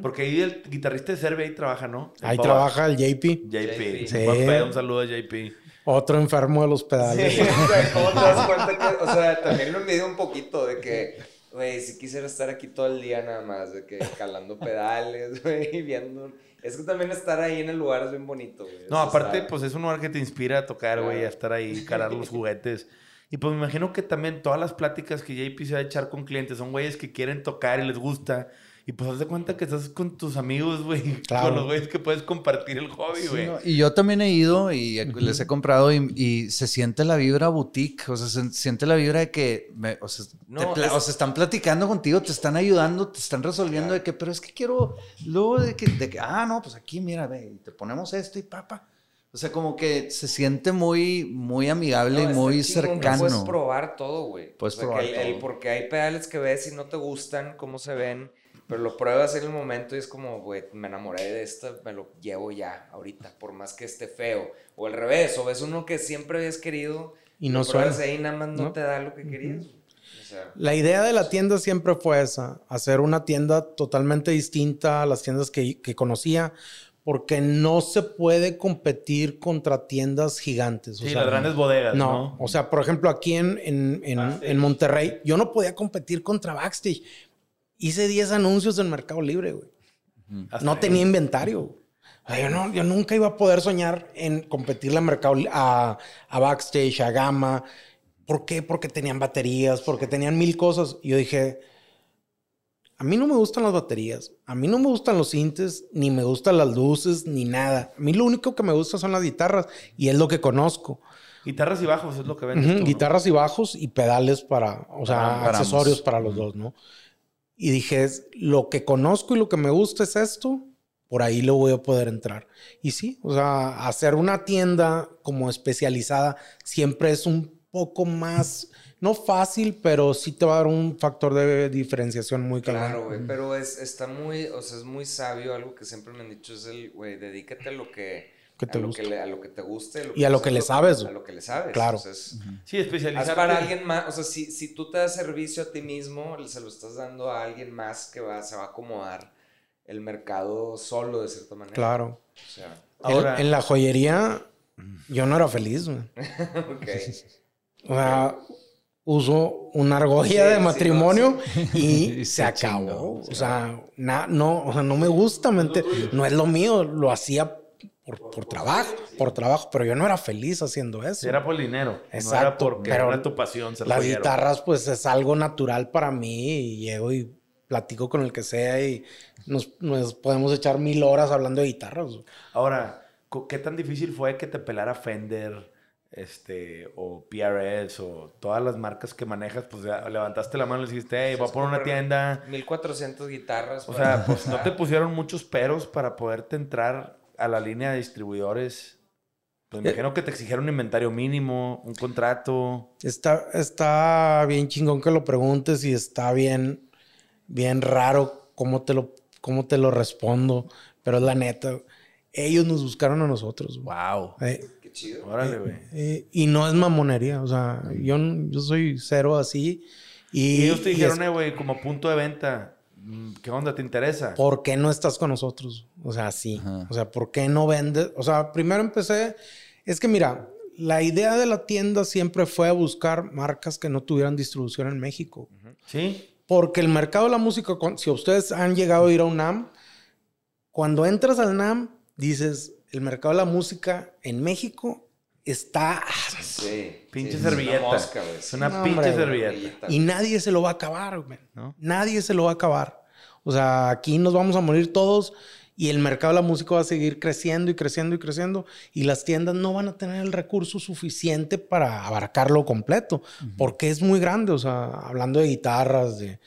Porque ahí el guitarrista de Serve ahí trabaja, ¿no? El Ahí trabaja el JP, JP. Sí. Buen pedo, un saludo a JP. Otro enfermo de los Sí, pedales. güey, ¿cómo te das cuenta que, o sea, también lo envidio un poquito de que, güey, si quisiera estar aquí todo el día nada más, de que calando pedales, güey, viendo. Es que también estar ahí en el lugar es bien bonito, güey. No, Eso aparte, está- pues es un lugar que te inspira a tocar, güey, Claro. a estar ahí, calar los juguetes. Y pues me imagino que también todas las pláticas que JP se va a echar con clientes son güeyes que quieren tocar y les gusta. Y pues haz de cuenta que estás con tus amigos, güey. Claro. Con los güeyes que puedes compartir el hobby, Sí, güey. no, Y yo también he ido y les he comprado y, y se siente la vibra boutique, o sea, se siente la vibra de que, me- o, sea, No, te pla- es- o sea, están platicando contigo, te están ayudando, te están resolviendo de que, pero es que quiero, luego de que, de que, ah, no, pues aquí, mira, ve, te ponemos esto y papa. O sea, como que se siente muy, muy amigable No, y muy cercano. Puedes probar todo, güey. Puedes O sea, probar que el- el- todo. porque hay pedales que ves y no te gustan, cómo se ven, pero lo pruebas en el momento y es como, güey, me enamoré de esta, me lo llevo ya, ahorita, por más que esté feo. O al revés, o ves uno que siempre habías querido Y no lo pruebas suena. ahí y nada más no, ¿No? te da lo que querías. O sea, La idea de la tienda siempre fue esa, hacer una tienda totalmente distinta a las tiendas que, que conocía, porque no se puede competir contra tiendas gigantes. o Sí, sea, las grandes bodegas, No, ¿no? o sea, por ejemplo, aquí en, en, en- en Monterrey, yo no podía competir contra Backstage. Hice 10 anuncios en Mercado Libre, güey. No ahí. tenía inventario. O sea, yo, no, yo nunca iba a poder soñar en competirle a Mercado a, a Backstage, a Gama. ¿Por qué? Porque tenían baterías, porque tenían mil cosas. Y yo dije, a mí no me gustan las baterías, a mí no me gustan los sintes, ni me gustan las luces, ni nada. A mí lo único que me gusta son las guitarras y es lo que conozco. Guitarras y bajos es lo que Ujú, tú, ¿no? Guitarras y bajos y pedales para, o sea, Para- accesorios para los dos, ¿no? Y dije, lo que conozco y lo que me gusta es esto, por ahí lo voy a poder entrar. Y sí, o sea, hacer una tienda como especializada siempre es un poco más, no fácil, pero sí te va a dar un factor de diferenciación muy claro. Claro, güey, pero es, está muy, o sea, es muy sabio, algo que siempre me han dicho es el, güey, dedícate a lo que, Que te a, lo que le- a lo que te guste. Y a lo que le sabes, A lo que le sabes. Claro. o sea, es- Sí, haz especializarte. para alguien más, o sea, si, si tú te das servicio a ti mismo, se lo estás dando a alguien más que va, se va a acomodar el mercado solo, de cierta manera. Claro. O sea, Ahora- En, en la joyería, yo no era feliz, güey. ok. O sea, uso una argolla Sí, de sí, matrimonio y, Y se se acabó. chingó, O sea, na- no, o sea, no me gusta, mente- no es lo mío, lo hacía por, por trabajo, por trabajo, pero yo no era feliz haciendo eso. Era por dinero. no era Exacto, porque pero era tu pasión Las guitarras, pues es algo natural para mí y llego y platico con el que sea y nos, nos podemos echar mil horas hablando de guitarras. Ahora, ¿qué tan difícil fue que te pelara Fender, este, o PRS, o todas las marcas que manejas? Pues ya levantaste la mano y le dijiste, hey, voy a poner una tienda. 1400 guitarras. O sea, pues no te pusieron muchos peros para poderte entrar a la línea de distribuidores. Pues me imagino que te exigieron un inventario mínimo, un contrato. Está, está bien chingón que lo preguntes y está bien, bien raro cómo te lo, cómo te lo respondo, pero es la neta. Ellos nos buscaron a nosotros. Wow. Eh, Qué chido. Órale, güey. eh, y no es mamonería, o sea, yo, yo soy cero así. Y, Y ellos te y dijeron, es- eh, güey, como punto de venta, ¿qué onda? ¿Te interesa? ¿por qué no estás con nosotros? O sea, sí. Ajá. O sea, ¿por qué no vendes? O sea, primero empecé, es que mira, la idea de la tienda siempre fue buscar marcas que no tuvieran distribución en México. ¿Sí? Porque el mercado de la música, con- si ustedes han llegado a ir a UNAM, cuando entras al NAM, dices, el mercado de la música en México está... Sí, pinche servilleta. es una pinche servilleta. Y nadie se lo va a acabar, güey. Nadie se lo va a acabar. O sea, aquí nos vamos a morir todos y el mercado de la música va a seguir creciendo y creciendo y creciendo y las tiendas no van a tener el recurso suficiente para abarcarlo completo, porque es muy grande, o sea, hablando de guitarras, de,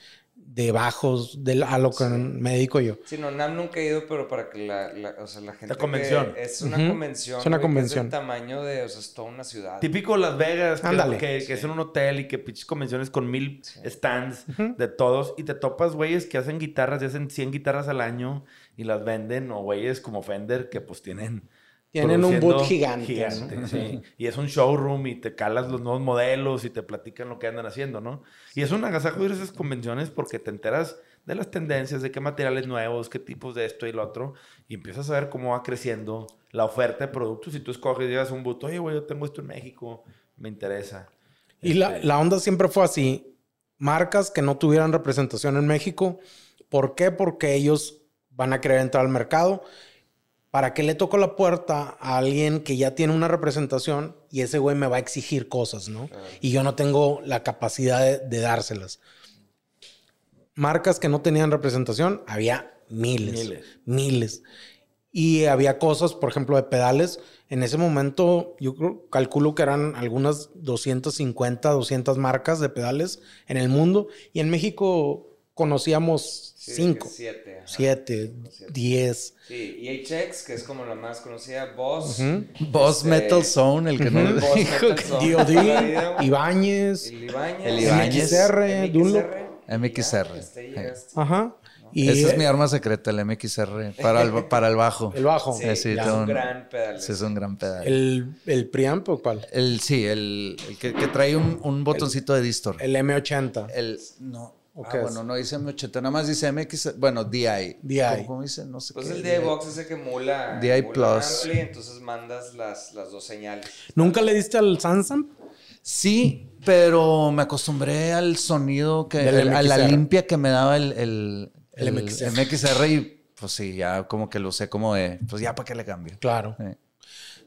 de bajos, de, a lo que me dedico yo. Sí, no, NAM nunca he ido, pero para que la, o sea, la gente... La convención. es una convención. Es una convención. es del tamaño de, o sea, es toda una ciudad. Típico Las Vegas, que, que, es en un hotel y que pinches convenciones con mil stands de todos y te topas güeyes que hacen guitarras y hacen 100 guitarras al año y las venden, o güeyes como Fender que pues tienen tienen un boot gigante. Gigante, sí. Y es un showroom y te calas los nuevos modelos y te platican lo que andan haciendo, ¿no? Y es un agasajo ir a esas convenciones porque te enteras de las tendencias, de qué materiales nuevos, qué tipos de esto y lo otro, y empiezas a ver cómo va creciendo la oferta de productos. Y tú escoges y llevas un boot, oye, güey, yo tengo esto en México, me interesa. Y la, este la onda siempre fue así. Marcas que no tuvieran representación en México. ¿Por qué? Porque ellos van a querer entrar al mercado ¿Para qué le toco la puerta a alguien que ya tiene una representación y ese güey me va a exigir cosas, ¿no? Y yo no tengo la capacidad de, dárselas. Marcas que no tenían representación, había miles, miles, miles. Y había cosas, por ejemplo, de pedales. En ese momento, yo calculo que eran algunas 250, 200 marcas de pedales en el mundo. Y en México conocíamos cinco, siete, siete, diez. Sí, y HX, que es como la más conocida, Boss. Boss este, Metal Zone, el que no le dijo. DOD, Ibáñez, el Ibáñez, MXR, Dunlop. MXR. Ajá. Y Esa es mi arma secreta, el MXR, para el, para el bajo. El bajo. Sí, es un gran pedal. Sí, es un gran pedal. ¿El, el preamp o cuál? El, sí, el, el que, que, trae un, un botoncito de distor. El M80. El, no, ah, bueno, no dice M80, nada más dice MX, bueno, DI. DI. ¿Cómo, dice? No sé pues el DI Box ese que emula. DI Plus. Ampli, entonces mandas las, las dos señales. ¿Nunca le diste al Samsung? Sí, pero me acostumbré al sonido, que, a la limpia que me daba el, el, el, MXR. y pues sí, ya como que lo sé como de, pues ya para qué le cambio. Claro.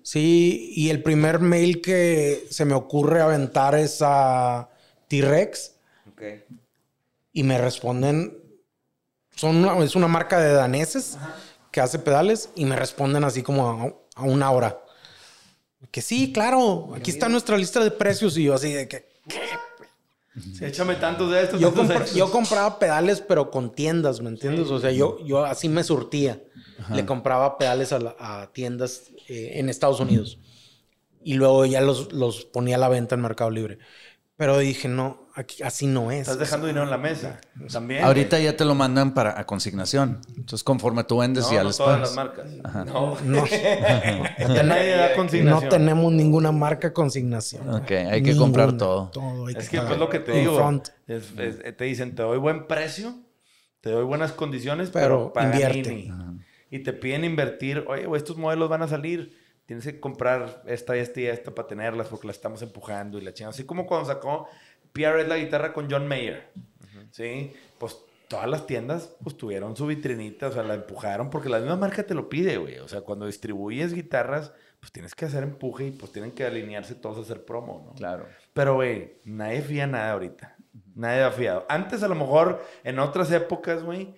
Sí, y el primer mail que se me ocurre aventar es a T-Rex. Okay y me responden, son es una marca de daneses que hace pedales y me responden así como a, una hora. Que sí, claro, aquí está nuestra lista de precios y yo así de que... échame tantos de estos. Yo, compraba pedales, pero con tiendas, ¿me entiendes? O sea, yo, yo así me surtía. Le compraba pedales a, tiendas eh, en Estados Unidos. Y luego ya los, los ponía a la venta en Mercado Libre. Pero dije, no, aquí, así no es. Estás dejando dinero en la mesa. También. Ahorita ya te lo mandan para a consignación. Entonces, conforme tú vendes, no, ya no les todas las marcas. No. No. Nadie da consignación. No tenemos ninguna marca consignación. Ok, hay que comprar todo. es que, es lo que te digo. te dicen, te doy buen precio, te doy buenas condiciones, pero, para invierte. Y te piden invertir. Oye, estos modelos van a salir tienes que comprar esta, esta y esta para tenerlas porque las estamos empujando y la chingada. Así como cuando sacó PRS la guitarra con John Mayer, ¿sí? Pues todas las tiendas pues tuvieron su vitrinita, o sea, la empujaron porque la misma marca te lo pide, güey. O sea, cuando distribuyes guitarras, pues tienes que hacer empuje y pues tienen que alinearse todos a hacer promo, ¿no? Claro. Pero, güey, nadie fía nada ahorita. Nadie ha fiado. Antes, a lo mejor, en otras épocas, güey,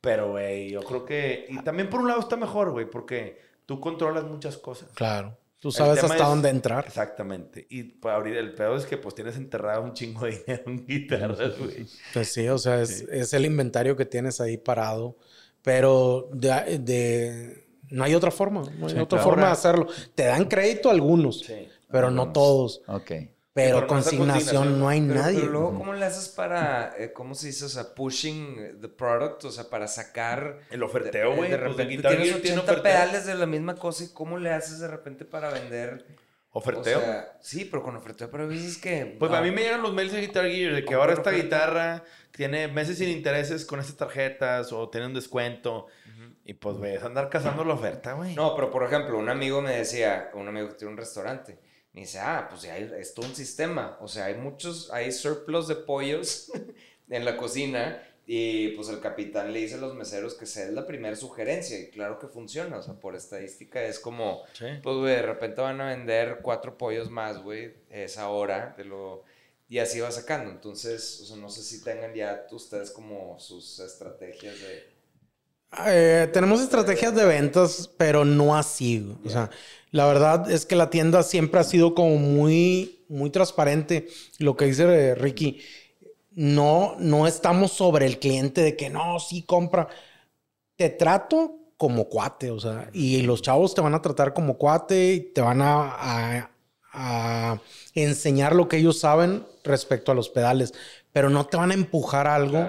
pero, güey, yo creo que... Y también por un lado está mejor, güey, porque tú controlas muchas cosas. Claro. Tú sabes hasta dónde entrar. Exactamente. Y pues, ahorita el peor es que pues tienes enterrado un chingo de dinero en guitarras, güey. Pues sí, o sea, es, el inventario que tienes ahí parado. Pero de, no hay otra forma. No hay otra forma de hacerlo. Te dan crédito algunos, sí. pero no todos. Ok. Pero, consignación, no hay nadie. Pero luego, ¿cómo le haces para, eh, cómo se dice? O sea, pushing the product, o sea, para sacar... El oferteo, güey. De, pues, repente tienes 80 pedales de la misma cosa y ¿cómo le haces de repente para vender... ¿Oferteo? O sea, sí, pero con oferteo, pero dices que... Pues a mí me llegan los mails de Guitar Gear de que ahora esta guitarra tiene meses sin intereses con estas tarjetas o tiene un descuento. Y pues, güey, es andar cazando la oferta, güey. No, pero por ejemplo, un amigo me decía, un amigo que tiene un restaurante, me dice, ah, pues ya es todo un sistema. O sea, hay muchos, hay surplus de pollos en la cocina Y pues el capitán le dice a los meseros que sea es la primera sugerencia y claro que funciona, o sea, por estadística es como, pues güey, de repente van a vender cuatro pollos más, güey, esa hora de lo... Y así va sacando, entonces, o sea, no sé si tengan ya ustedes como sus estrategias de... Eh, tenemos estrategias de ventas, pero no así. O sea, la verdad es que la tienda siempre ha sido como muy, muy transparente. Lo que dice eh, Ricky, no, no estamos sobre el cliente de que no, sí compra. Te trato como cuate, o sea, y los chavos te van a tratar como cuate y te van a, a enseñar lo que ellos saben respecto a los pedales, pero no te van a empujar algo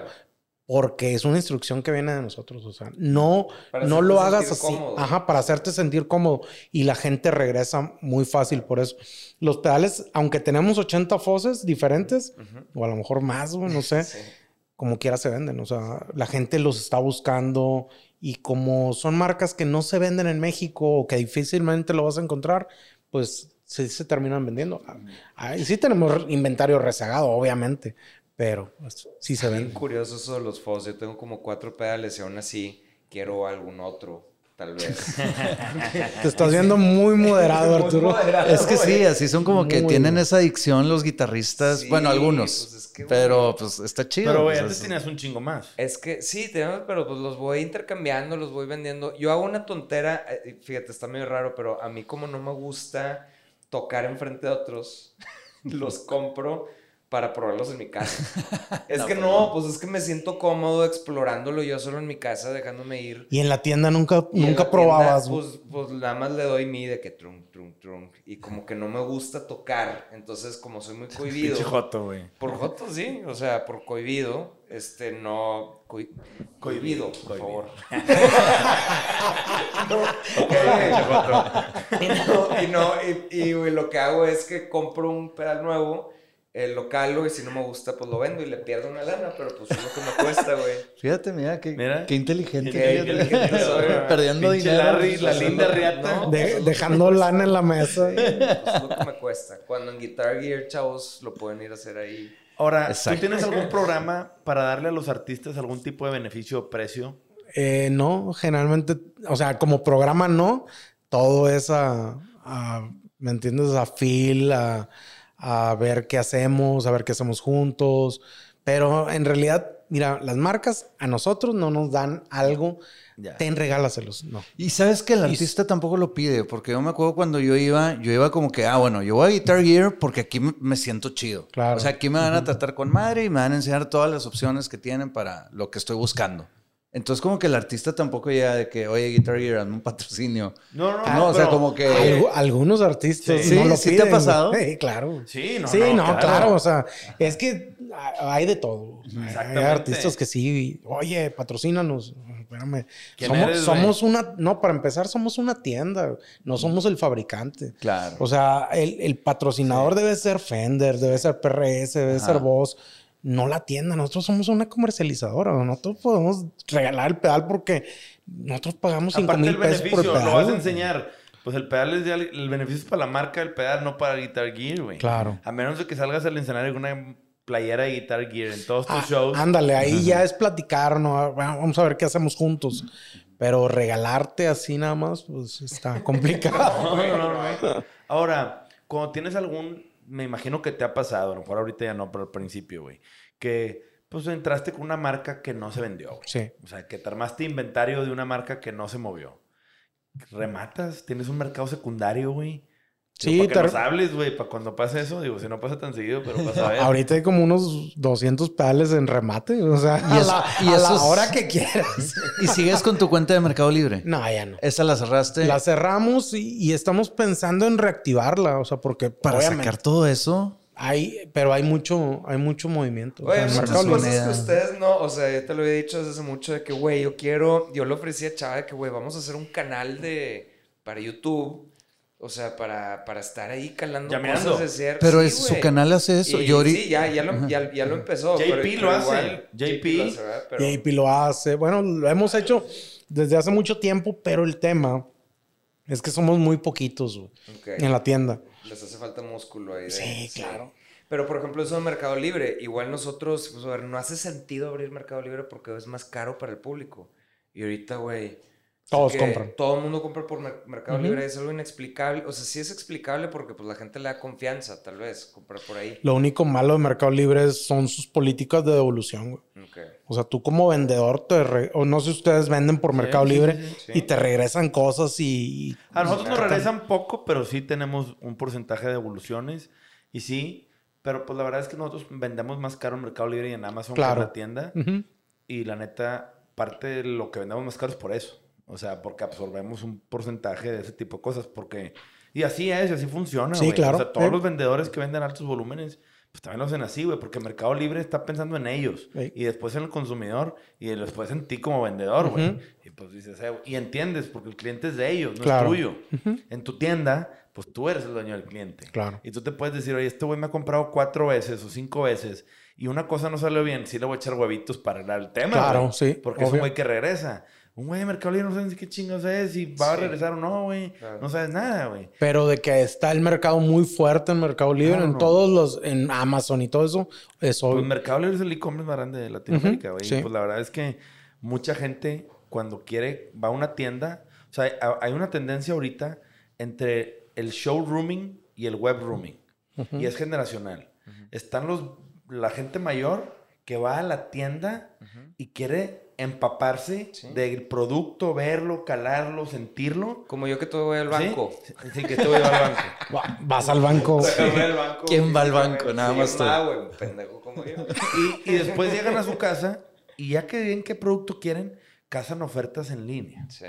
porque es una instrucción que viene de nosotros, o sea, no, no lo hagas así, ajá, para hacerte sentir cómodo y la gente regresa muy fácil por eso. Los pedales, aunque tenemos 80 foses diferentes, o a lo mejor más, no sé, como quiera se venden, o sea, la gente los está buscando y como son marcas que no se venden en México o que difícilmente lo vas a encontrar, pues sí se terminan vendiendo. sí tenemos inventario rezagado, obviamente, pero pues, sí se ven. curioso eso de los FOS. Yo tengo como cuatro pedales y aún así quiero algún otro. Tal vez. Te estás viendo muy moderado, Arturo. es que sí, así son como que tienen esa adicción los guitarristas. bueno, algunos. Pues pero pues está chido. Pero güey, pues, antes tenías un chingo más. Es que sí, tenemos, pero pues los voy intercambiando, los voy vendiendo. Yo hago una tontera, eh, fíjate, está medio raro, pero a mí como no me gusta tocar enfrente de otros, los compro para probarlos en mi casa. es que pues no, pues es que me siento cómodo explorándolo yo solo en mi casa, dejándome ir. Y en la tienda nunca, nunca probabas. pues, pues nada más le doy mi de que trunk, trunk, trunk. Y como que no me gusta tocar. Entonces, como soy muy cohibido. joto, güey. Por joto, sí. O sea, por cohibido, este, no. cohibido, por favor. y no, y, y lo que hago es que compro un pedal nuevo el local, güey, si no me gusta, pues lo vendo y le pierdo una lana, pero pues es lo que me cuesta, güey. Fíjate, mira, qué, qué inteligente. Qué, inteligente soy, Perdiendo dinero. Larry, la linda riata. dejando lana en la mesa. pues es lo que me cuesta. Cuando en Guitar Gear, chavos, lo pueden ir a hacer ahí. Ahora, ¿tú tienes algún programa para darle a los artistas algún tipo de beneficio o precio? Eh, no, generalmente, o sea, como programa no. Todo es a, a ¿me entiendes? A feel, a a ver qué hacemos, a ver qué hacemos juntos. Pero en realidad, mira, las marcas a nosotros no nos dan algo. Ten, regálaselos. No. Y sabes que el artista tampoco lo pide, porque yo me acuerdo cuando yo iba, yo iba como que, ah, bueno, yo voy a Guitar Gear porque aquí me siento chido. Claro. O sea, aquí me van a tratar con madre y me van a enseñar todas las opciones que tienen para lo que estoy buscando. Entonces, como que el artista tampoco llega de que, oye, Guitar Gear, hazme un patrocinio. No, no, no. o sea, como que. algunos artistas. Sí, no lo ¿sí te ha pasado? Sí, claro. Sí, no. Sí, no, claro. O sea, es que hay de todo. Hay artistas que sí, oye, patrocínanos. Espérame. Somos, somos una. No, para empezar, somos una tienda. No somos el fabricante. Claro. O sea, el, el patrocinador debe ser Fender, debe ser PRS, debe ser Voz no la tienda. Nosotros somos una comercializadora. Nosotros podemos regalar el pedal porque nosotros pagamos 5 mil pesos por el pedal. Lo vas a enseñar. Pues el pedal es el beneficio es para la marca del pedal, no para Guitar Gear, güey. Claro. A menos de que salgas al escenario con una playera de Guitar Gear en todos tus ah, shows. Ándale, ahí ya es platicar, ¿no? vamos a ver qué hacemos juntos. Pero regalarte así nada más, pues está complicado. no, no, no, Ahora, cuando tienes algún me imagino que te ha pasado, a lo mejor ahorita ya no, pero al principio, güey, que pues entraste con una marca que no se vendió. Sí. O sea, que te armaste inventario de una marca que no se movió. Rematas, tienes un mercado secundario, güey. Sí, para que nos hables, güey, para cuando pase eso, digo, si no pasa tan seguido, pero pasa a ver. Ahorita hay como unos 200 pedales en remate, o sea, y, a la, y a hora que quieras. ¿Y sigues con tu cuenta de Mercado Libre? No, ya no. ¿Esa la cerraste? La cerramos y, estamos pensando en reactivarla, o sea, porque... Para sacar todo eso... Hay, pero hay mucho, hay mucho movimiento. Oye, muchas cosas que ustedes no, o sea, yo te lo he dicho desde hace mucho de que, güey, yo quiero, yo le ofrecí a Chava de que, güey, vamos a hacer un canal de, para YouTube o sea, para, para estar ahí calando cosas de ser. Pero es, su canal hace eso. sí, ya, ya, lo, ya, ya, lo empezó. JP lo hace. JP. JP lo hace. Bueno, lo hemos hecho desde hace mucho tiempo, pero el tema es que somos muy poquitos en la tienda. Les hace falta músculo ahí. sí, claro. Pero, por ejemplo, eso de Mercado Libre. Igual nosotros, pues, a ver, no hace sentido abrir Mercado Libre porque es más caro para el público. Y ahorita, güey... Todos compran. Todo el mundo compra por Mercado Libre. Es algo inexplicable. O sea, sí es explicable porque pues la gente le da confianza, tal vez, comprar por ahí. Lo único malo de Mercado Libre son sus políticas de devolución, güey. O sea, tú como vendedor, te o no sé si ustedes venden por Mercado Libre y te regresan cosas y... A nosotros nos regresan poco, pero sí tenemos un porcentaje de devoluciones. Y sí, pero pues la verdad es que nosotros vendemos más caro en Mercado Libre y en Amazon que en la tienda. Y la neta, parte de lo que vendemos más caro es por eso. O sea, porque absorbemos un porcentaje de ese tipo de cosas. Porque. Y así es, así funciona. Sí, claro. O sea, todos los vendedores que venden altos volúmenes, pues también lo hacen así, güey. Porque Mercado Libre está pensando en ellos. Y después en el consumidor. Y después en ti como vendedor, güey. Y pues dices, eh, y entiendes, porque el cliente es de ellos, no es tuyo. En tu tienda, pues tú eres el dueño del cliente. Claro. Y tú te puedes decir, oye, este güey me ha comprado cuatro veces o cinco veces. Y una cosa no salió bien, sí le voy a echar huevitos para el tema. Claro, sí. Porque es un güey que regresa un güey de Mercado Libre no sabes qué chingos es, si va a regresar o no, güey. No sabes nada, güey. Pero de que está el mercado muy fuerte en Mercado Libre, en todos los, en Amazon y todo eso, eso. Pues Mercado Libre es el e-commerce más grande de Latinoamérica, güey. Pues la verdad es que mucha gente cuando quiere, va a una tienda, o sea, hay una tendencia ahorita entre el showrooming y el webrooming. Y es generacional. Están los, la gente mayor que va a la tienda y quiere empaparse del producto, verlo, calarlo, sentirlo. Como yo que te voy al banco. Sí, que te voy al banco. Vas al banco. ¿Quién va al banco? Nada más tú. pendejo como yo. Y, después llegan a su casa y ya que ven qué producto quieren, cazan ofertas en línea. Sí.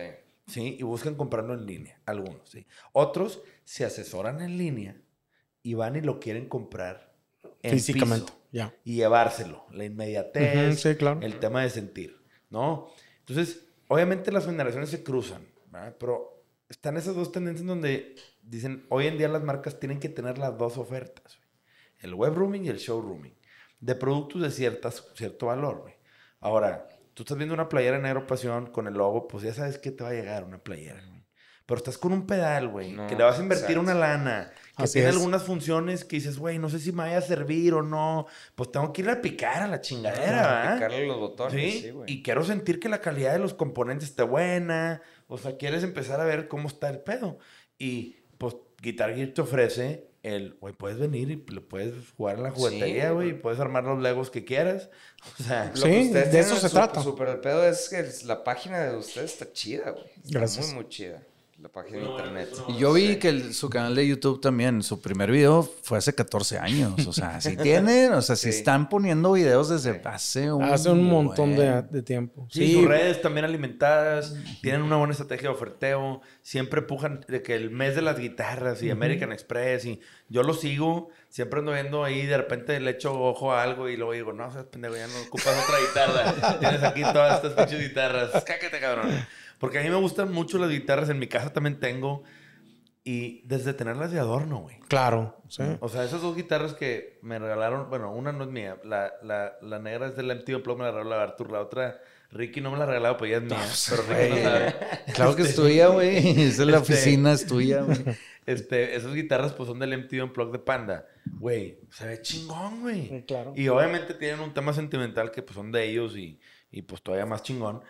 Sí, y buscan comprarlo en línea, algunos, sí. Otros se asesoran en línea y van y lo quieren comprar en físicamente, ya. Y llevárselo, la inmediatez, sí, claro. el tema de sentir. ¿No? Entonces, obviamente las generaciones se cruzan, Pero están esas dos tendencias donde dicen, hoy en día las marcas tienen que tener las dos ofertas, el web rooming y el showrooming, de productos de ciertas, cierto valor, güey. Ahora, tú estás viendo una playera en Aeropasión con el logo, pues ya sabes que te va a llegar una playera, Pero estás con un pedal, güey, que le vas a invertir una lana, que tiene algunas funciones que dices, güey, no sé si me vaya a servir o no. Pues tengo que ir a picar a la chingadera, A picarle los botones, sí, güey. Y quiero sentir que la calidad de los componentes esté buena. O sea, quieres empezar a ver cómo está el pedo. Y pues Guitar Gear te ofrece el, güey, puedes venir y le puedes jugar en la juguetería, güey, y puedes armar los legos que quieras. O sea, sí, de eso se trata. Super el pedo es que la página de ustedes está chida, güey. Gracias. Muy, muy chida la página de internet. Y yo vi que su canal de YouTube también, su primer video fue hace 14 años. O sea, si tienen, o sea, si están poniendo videos desde hace un... Hace un montón de, tiempo. Sí, sus redes también alimentadas, tienen una buena estrategia de oferteo, siempre pujan de que el mes de las guitarras y American Express y yo lo sigo, siempre ando viendo ahí, de repente le echo ojo a algo y luego digo, no, seas pendejo, ya no ocupas otra guitarra. Tienes aquí todas estas pinches guitarras. Cáquete, cabrón. Porque a mí me gustan mucho las guitarras. En mi casa también tengo. Y desde tenerlas de adorno, güey. Claro, sí. O sea, esas dos guitarras que me regalaron, bueno, una no es mía, la, la, la negra es del MTV Unplugged, me la regaló la Arthur, la otra Ricky no me la ha regalado, pues ya es mía. pero Ricky no sabe. Claro que es este, tuya, güey. Esa es la este, oficina, es tuya, güey. Este, esas guitarras pues son del MTV Unplugged de Panda. Güey, se ve chingón, güey. claro. Y obviamente tienen un tema sentimental que pues son de ellos y, y pues todavía más chingón.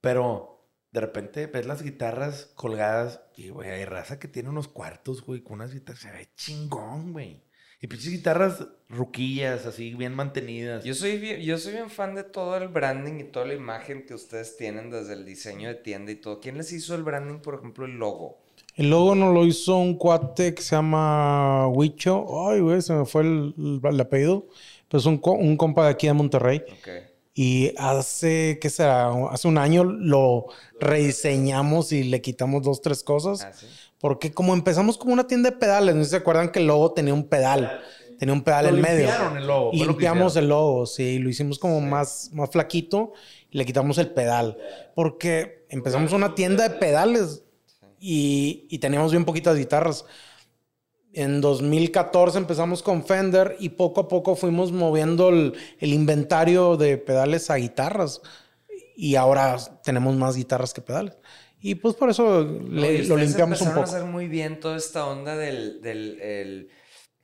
Pero de repente ves las guitarras colgadas y, güey, hay raza que tiene unos cuartos, güey, con unas guitarras. Se ve chingón, güey. Y pinches guitarras ruquillas, así, bien mantenidas. Yo soy, bien, yo soy bien fan de todo el branding y toda la imagen que ustedes tienen desde el diseño de tienda y todo. ¿Quién les hizo el branding, por ejemplo, el logo? El logo nos lo hizo un cuate que se llama Huicho. Ay, güey, se me fue el, el, apellido. Pero es un, un compa de aquí de Monterrey. Okay. Y hace, ¿qué será? Hace un año lo rediseñamos y le quitamos dos, tres cosas. Ah, Porque como empezamos como una tienda de pedales, ¿no se acuerdan que el logo tenía un pedal? Tenía un pedal en medio. El logo, limpiamos el logo, sí. Lo hicimos como más, más flaquito y le quitamos el pedal. Porque empezamos una tienda de pedales y, y teníamos bien poquitas guitarras. En 2014 empezamos con Fender y poco a poco fuimos moviendo el, inventario de pedales a guitarras. Y ahora tenemos más guitarras que pedales. Y pues por eso lo limpiamos un poco. a hacer muy bien toda esta onda del, del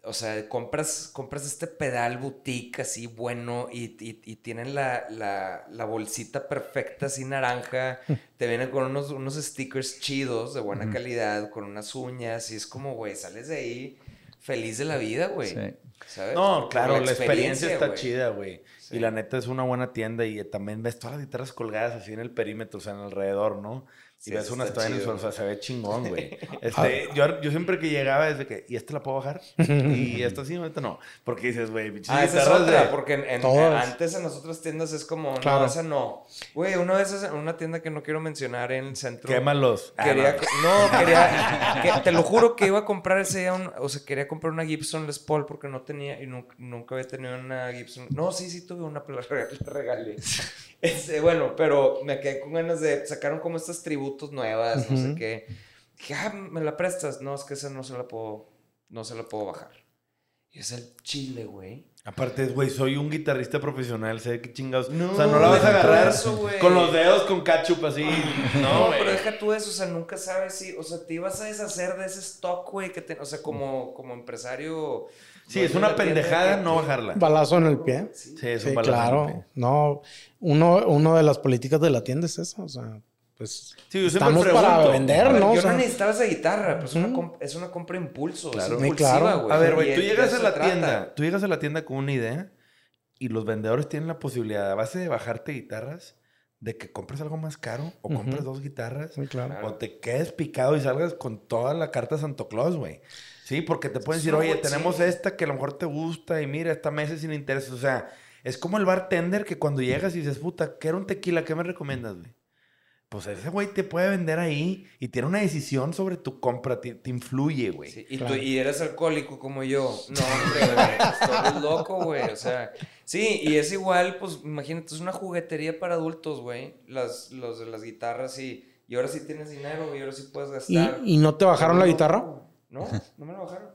o sea, compras, compras este pedal boutique así bueno y, tienen la, la, bolsita perfecta así naranja. Te vienen con unos, unos stickers chidos de buena calidad, con unas uñas y es como, güey, sales de ahí feliz de la vida, güey. ¿Sabes? No, claro, la experiencia, está chida, güey. Y la neta es una buena tienda y también ves todas las guitarras colgadas así en el perímetro, o sea, en alrededor, ¿no? Y ves una toalla en el suelo, o sea, se ve chingón, güey. Este, yo, yo siempre que llegaba desde que, ¿y esta la puedo bajar? y esta sí, esta no. Porque dices, güey, bichos. Ah, esa es otra, porque en, antes en las otras tiendas es como, no, esa no. Güey, una vez en una tienda que no quiero mencionar en el centro. Quémalos. Ah, quería, no. quería, te lo juro que iba a comprar ese día, un, o sea, quería comprar una Gibson Les Paul porque no tenía, y nunca, nunca había tenido una Gibson. No, sí, sí tuve una, pero la regalé. Este, bueno, pero me quedé con ganas de. Sacaron como estas tributos nuevas, no sé qué. Dije, ah, me la prestas. No, es que esa no se la puedo. No se la puedo bajar. Y es el chile, güey. Aparte, güey, soy un guitarrista profesional, sé qué chingados. No, o sea, no la vas a agarrar con los dedos con ketchup así. No, no pero deja tú eso, o sea, nunca sabes si, o sea, te ibas a deshacer de ese stock, güey, que te, o sea, como, como empresario Sí, es una pendejada no bajarla. Balazo en el pie. Sí, es un balazo claro. En el pie. No, uno, uno de las políticas de la tienda es esa, o sea, pues sí, estamos para vender, ¿no? Yo no necesitaba esa guitarra, pues una es una compra impulso, claro. Es claro. A ver, güey, tú llegas a la tienda, tú llegas a la tienda con una idea y los vendedores tienen la posibilidad, a base de bajarte guitarras, de que compres algo más caro o compres dos guitarras claro. o te quedes picado y salgas con toda la carta Santo Claus, güey. Sí, porque te pueden decir, oye, tenemos esta que a lo mejor te gusta y mira, esta mesa es sin interés. O sea, es como el bartender que cuando llegas y dices, puta, quiero un tequila, ¿qué me recomiendas, güey? Pues ese güey te puede vender ahí y tiene una decisión sobre tu compra, te, influye, güey. y, tú, y eres alcohólico como yo. No, hombre, güey, estás loco, güey. O sea, sí, y es igual, pues imagínate, es una juguetería para adultos, güey. Las, los de las guitarras y, y ahora sí tienes dinero y ahora sí puedes gastar. ¿Y, no te bajaron la guitarra? No, no me la bajaron.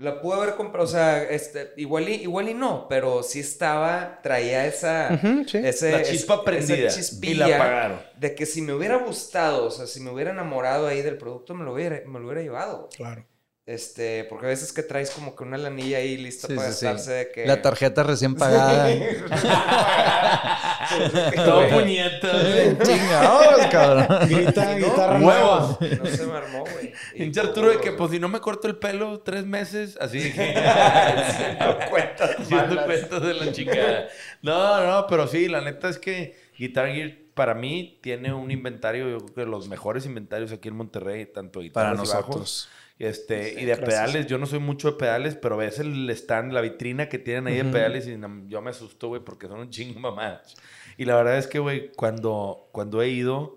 La pude haber comprado, o sea, este, igual, y, igual y no, pero sí estaba, traía esa, ese, la chispa prendida y la pagaron. De que si me hubiera gustado, o sea, si me hubiera enamorado ahí del producto, me lo hubiera, me lo hubiera llevado. Claro. Este, porque a veces que traes como que una lanilla ahí lista para gastarse de que... La tarjeta recién pagada. Todo puñeto. Chingados, cabrón. Grita, guitarra nueva. No se me armó, güey. Pinche Arturo de que, pues, si no me corto el pelo tres meses, así dije. Haciendo cuentas Haciendo cuentas de la chingada. No, no, pero sí, la neta es que Guitar Gear para mí tiene un inventario, yo creo que los mejores inventarios aquí en Monterrey, tanto guitarras para nosotros. Este, y de pedales, yo no soy mucho de pedales, pero ves el stand, la vitrina que tienen ahí de pedales y yo me asusto, güey, porque son un chingo mamadas. Y la verdad es que, güey, cuando, cuando he ido,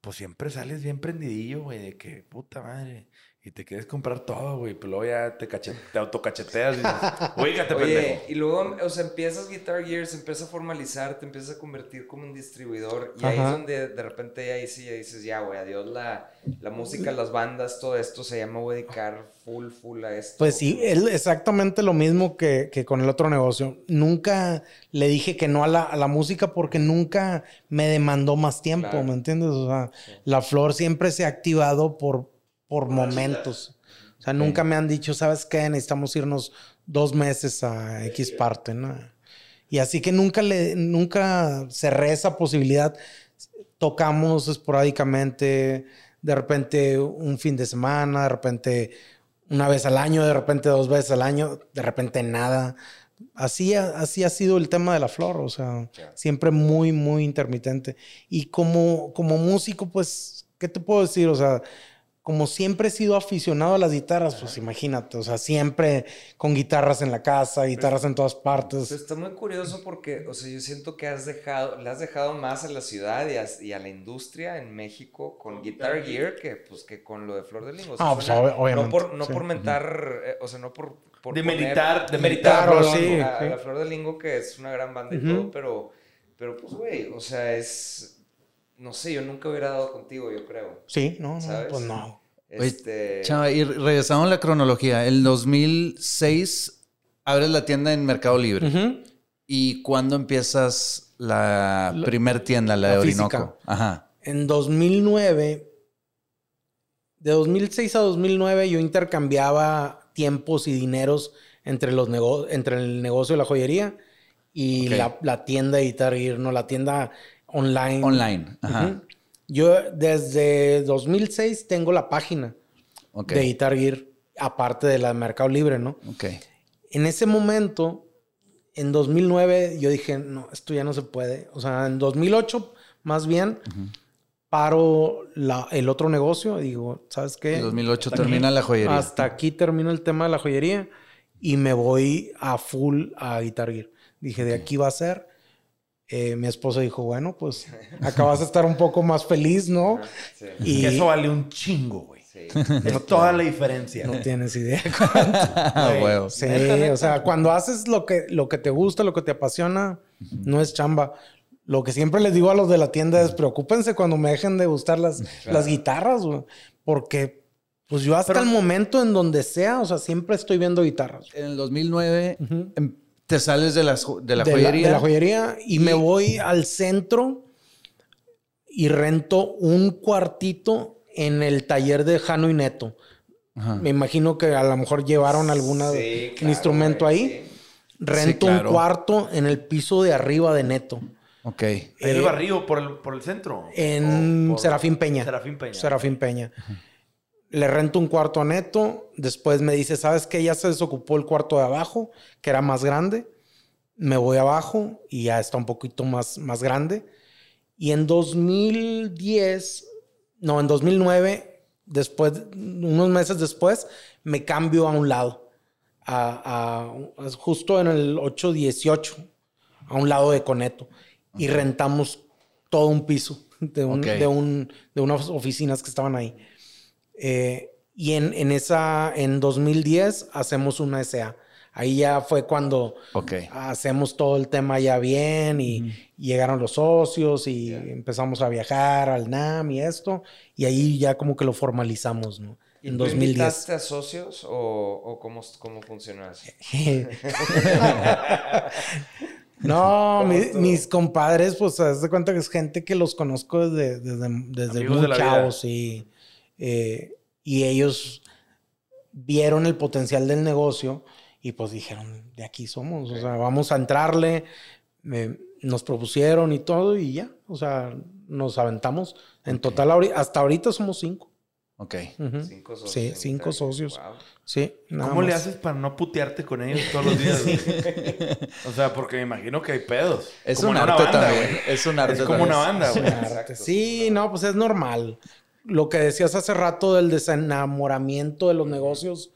pues siempre sales bien prendidillo, güey, de que puta madre. Y te quieres comprar todo, güey. Pero luego ya te, te autocacheteas y dices, Oye, pendejo. y luego, o sea, empiezas Guitar Gear, se empieza a formalizar, te empiezas a convertir como un distribuidor. Y ahí es donde de repente ahí sí ya dices, ya, güey, adiós la, la música, las bandas, todo esto. se llama voy a dedicar full, full a esto. Pues sí, es exactamente lo mismo que, que, con el otro negocio. Nunca le dije que no a la, a la música porque nunca me demandó más tiempo, ¿me entiendes? O sea, la flor siempre se ha activado por por momentos. O sea, nunca me han dicho, ¿sabes qué? Necesitamos irnos dos meses a X parte, ¿no? Y así que nunca le, nunca cerré esa posibilidad. Tocamos esporádicamente, de repente un fin de semana, de repente una vez al año, de repente dos veces al año, de repente nada. Así, así ha sido el tema de la flor, o sea, siempre muy, muy intermitente. Y como, como músico, pues, ¿qué te puedo decir? O sea, como siempre he sido aficionado a las guitarras, pues imagínate, o sea, siempre con guitarras en la casa, guitarras en todas partes. Pues está muy curioso porque, o sea, yo siento que has dejado, le has dejado más a la ciudad y a, la industria en México con Guitar Gear que, pues, que con lo de Flor de Lingo. ah, pues obviamente. No por, no por mentar, eh, o sea, no por... por de meditar, de meditar, sí, a, la Flor de Lingo, que es una gran banda y todo, pero, pero pues, güey, o sea, es no sé, yo nunca hubiera dado contigo, yo creo. Sí, no, no, pues no. Este... Chava, y regresamos a la cronología. El 2006 abres la tienda en Mercado Libre. ¿Y cuándo empiezas la, primer tienda, la, de Orinoco? Ajá. En 2009, de 2006 a 2009 yo intercambiaba tiempos y dineros entre, los entre el negocio de la joyería y la, tienda de Guitar Gear, ¿no? La tienda online. Online, ajá. Yo desde 2006 tengo la página de Guitar Gear, aparte de la de Mercado Libre, ¿no? Ok. En ese momento, en 2009, yo dije, no, esto ya no se puede. O sea, en 2008, más bien, paro la, el otro negocio. Digo, ¿sabes qué? En 2008 termina la joyería. Hasta aquí termino el tema de la joyería y me voy a full a Guitar Gear. Dije, de aquí va a ser. Eh, mi esposa dijo, bueno, pues acabas de estar un poco más feliz, ¿no? Y eso vale un chingo, güey. Sí. Es toda la diferencia. No tienes idea. Ah, sí, o sea, cuando haces lo que, lo que te gusta, lo que te apasiona, no es chamba. Lo que siempre les digo a los de la tienda es preocúpense cuando me dejen de gustar las, las guitarras, güey. Porque, pues yo hasta el momento en donde sea, o sea, siempre estoy viendo guitarras. En el 2009 te sales de, las, de la joyería. de la joyería y, me voy al centro y rento un cuartito en el taller de Jano y Neto. Me imagino que a lo mejor llevaron algún instrumento ahí. Rento un cuarto en el piso de arriba de Neto. Ok. ¿En el eh, barrio por el, por el centro? En Serafín Peña. Serafín Peña. Serafín Peña le rento un cuarto a neto, después me dice, ¿sabes qué? Ya se desocupó el cuarto de abajo, que era más grande, me voy abajo y ya está un poquito más, más grande. Y en 2010, no, en 2009, después, unos meses después, me cambio a un lado, a, justo en el 818, a un lado de Coneto, y rentamos todo un piso de, de, un, de unas oficinas que estaban ahí. Eh, y en, en, esa, en 2010 hacemos una SA. Ahí ya fue cuando hacemos todo el tema ya bien y, llegaron los socios y empezamos a viajar al NAM y esto. Y ahí ya como que lo formalizamos, ¿no? en 2010. ¿Invitaste a socios o, o cómo, cómo funciona eso? no, mis compadres, pues, se de cuenta que es gente que los conozco desde, desde, desde muy chavos y eh, y ellos vieron el potencial del negocio y pues dijeron, de aquí somos, o sea, vamos a entrarle. nos propusieron y todo y ya, o sea, nos aventamos. En total, hasta ahorita somos cinco. Ok. Cinco socios. Sí, cinco socios. Sí. ¿Cómo le haces para no putearte con ellos todos los días? o sea, porque me imagino que hay pedos. Es un arte también. Es un arte. Es como una banda, güey. Sí, no, pues es normal lo que decías hace rato del desenamoramiento de los negocios.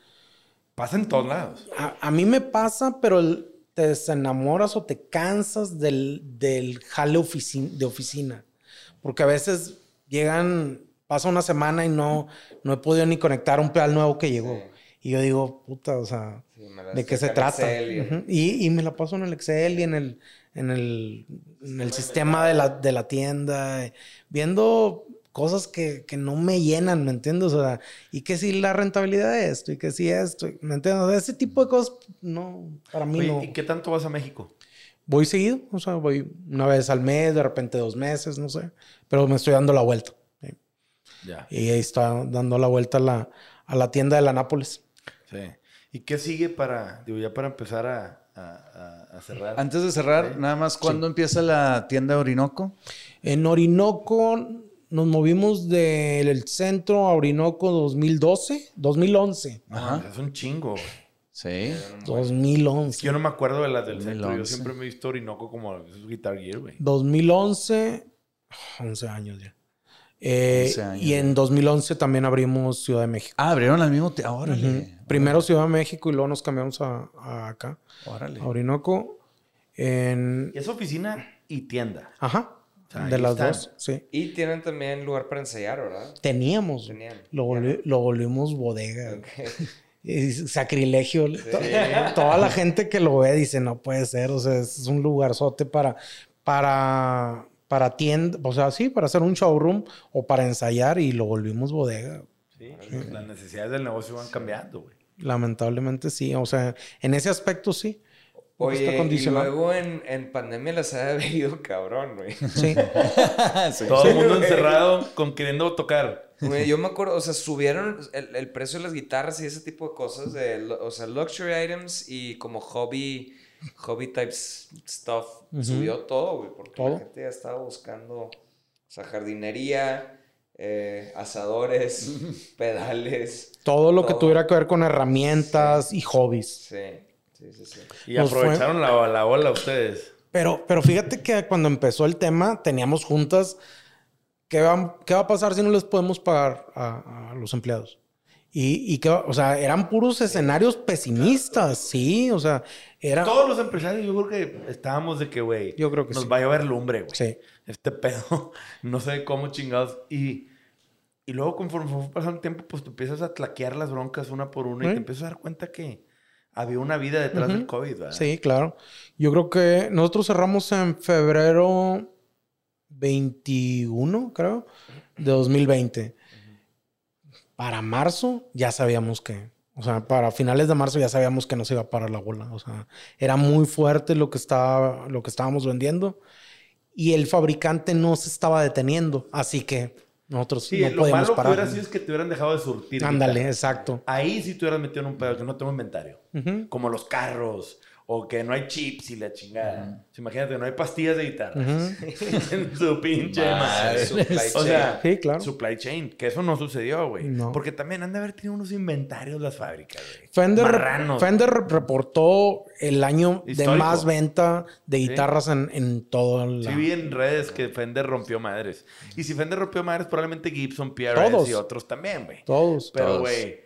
Pasa en todos lados. A, mí me pasa, pero te desenamoras o te cansas del, del jale de oficina. Porque a veces llegan, pasa una semana y no, no he podido ni conectar un pedal nuevo que llegó. Y yo digo, puta, o sea, ¿de qué se trata? Y, y, me la paso en el Excel y en el, en el, en el sistema de la, de la tienda, viendo cosas que, que, no me llenan, ¿me entiendes? O sea, y que si la rentabilidad de esto, y que si esto, ¿me entiendes? ese tipo de cosas, no, para mí no. ¿Y qué tanto vas a México? Voy seguido, o sea, voy una vez al mes, de repente dos meses, no sé, pero me estoy dando la vuelta. Ya. Y ahí está dando la vuelta a la, a la tienda de la Nápoles. Sí. ¿Y qué sigue para, digo, ya para empezar a, a, cerrar? Antes de cerrar, nada más, ¿cuándo empieza la tienda Orinoco? En Orinoco nos movimos del centro a Orinoco 2012, 2011. Ajá. Es un chingo. Sí. 2011. Yo no me acuerdo de las del centro. Yo siempre me he visto Orinoco como Guitar Gear, güey. 2011, 11 años ya. Eh, y en 2011 también abrimos Ciudad de México. Ah, abrieron al mismo tiempo. Órale. Primero Ciudad de México y luego nos cambiamos a, acá. Órale. A Orinoco. En... Es oficina y tienda. Ajá de las dos, sí. Y tienen también lugar para ensayar, ¿verdad? Teníamos. Lo, volvimos bodega. sacrilegio. Toda la gente que lo ve dice, no puede ser. O sea, es un lugarzote para, para, para tienda, o sea, sí, para hacer un showroom o para ensayar y lo volvimos bodega. Sí, las necesidades del negocio van cambiando, güey. Lamentablemente sí. O sea, en ese aspecto sí. Oye, y luego en, en pandemia las ha ido cabrón, güey. Sí. Todo el mundo encerrado con queriendo tocar. yo me acuerdo, o sea, subieron el, precio de las guitarras y ese tipo de cosas, de, o sea, luxury items y como hobby, hobby types stuff. Subió todo, güey, porque la gente ya estaba buscando, o sea, jardinería, eh, asadores, pedales. Todo lo que tuviera que ver con herramientas y hobbies. Sí, sí, sí. sí. Y aprovecharon la, la ola ustedes. Pero, pero fíjate que cuando empezó el tema, teníamos juntas ¿qué va, ¿qué va a pasar si no les podemos pagar a, los empleados? Y, y que, o sea, eran puros escenarios pesimistas, sí, o sea, era... Todos los empresarios, yo creo que estábamos de que, güey, yo creo que nos va a llover lumbre, güey. Sí. Este pedo, no sé cómo chingados. Y, y luego conforme fue pasando el tiempo, pues tú empiezas a tlaquear las broncas una por una y te empiezas a dar cuenta que había una vida detrás del COVID, ¿verdad? Sí, claro. Yo creo que nosotros cerramos en febrero 21, creo, de 2020. Para marzo ya sabíamos que, o sea, para finales de marzo ya sabíamos que no se iba a parar la bola. O sea, era muy fuerte lo que, estaba, lo que estábamos vendiendo y el fabricante no se estaba deteniendo. Así que nosotros sí, no lo malo que hubiera sido es que te hubieran dejado de surtir. Ándale, exacto. Ahí sí te hubieras metido en un pedo que no tengo inventario. Como los carros o que no hay chips y la chingada. Imagínate no hay pastillas de guitarra. en su pinche madre. o sea, sí, claro. supply chain. Que eso no sucedió, güey. Porque también han de haber tenido unos inventarios las fábricas, güey. Fender, Fender reportó el año de más venta de guitarras en, en todo el... Sí vi en redes que Fender rompió madres. Y si Fender rompió madres, probablemente Gibson, PRS y otros también, güey. Todos. Pero, güey,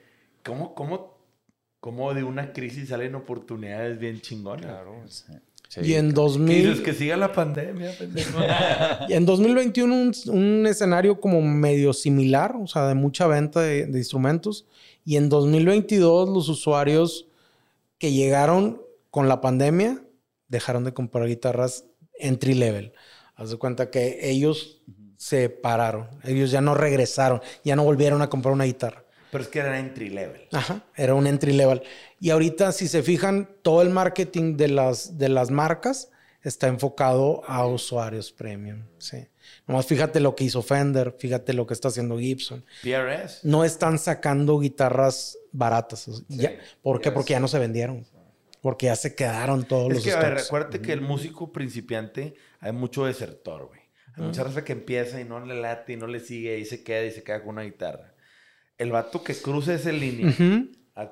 ¿cómo, ¿cómo cómo de una crisis salen oportunidades bien chingonas. Claro. y en 2000... que siga la pandemia, y en 2021 un, un, escenario como medio similar, o sea, de mucha venta de, instrumentos. Y en 2022 los usuarios que llegaron con la pandemia dejaron de comprar guitarras entry level. Haz de cuenta que ellos se pararon, ellos ya no regresaron, ya no volvieron a comprar una guitarra. Pero es que era entry level. Ajá, era un entry level. Y ahorita, si se fijan, todo el marketing de las, de las marcas está enfocado a usuarios premium. Sí. Nomás fíjate lo que hizo Fender, fíjate lo que está haciendo Gibson. PRS. No están sacando guitarras baratas. ¿Por qué? Porque ya no se vendieron. Porque ya se quedaron todos los Es que, a ver, recuérdate que el músico principiante hay mucho desertor, güey. Hay mucha raza que empieza y no le late y no le sigue y se queda y se queda con una guitarra el vato que cruce ese línea a,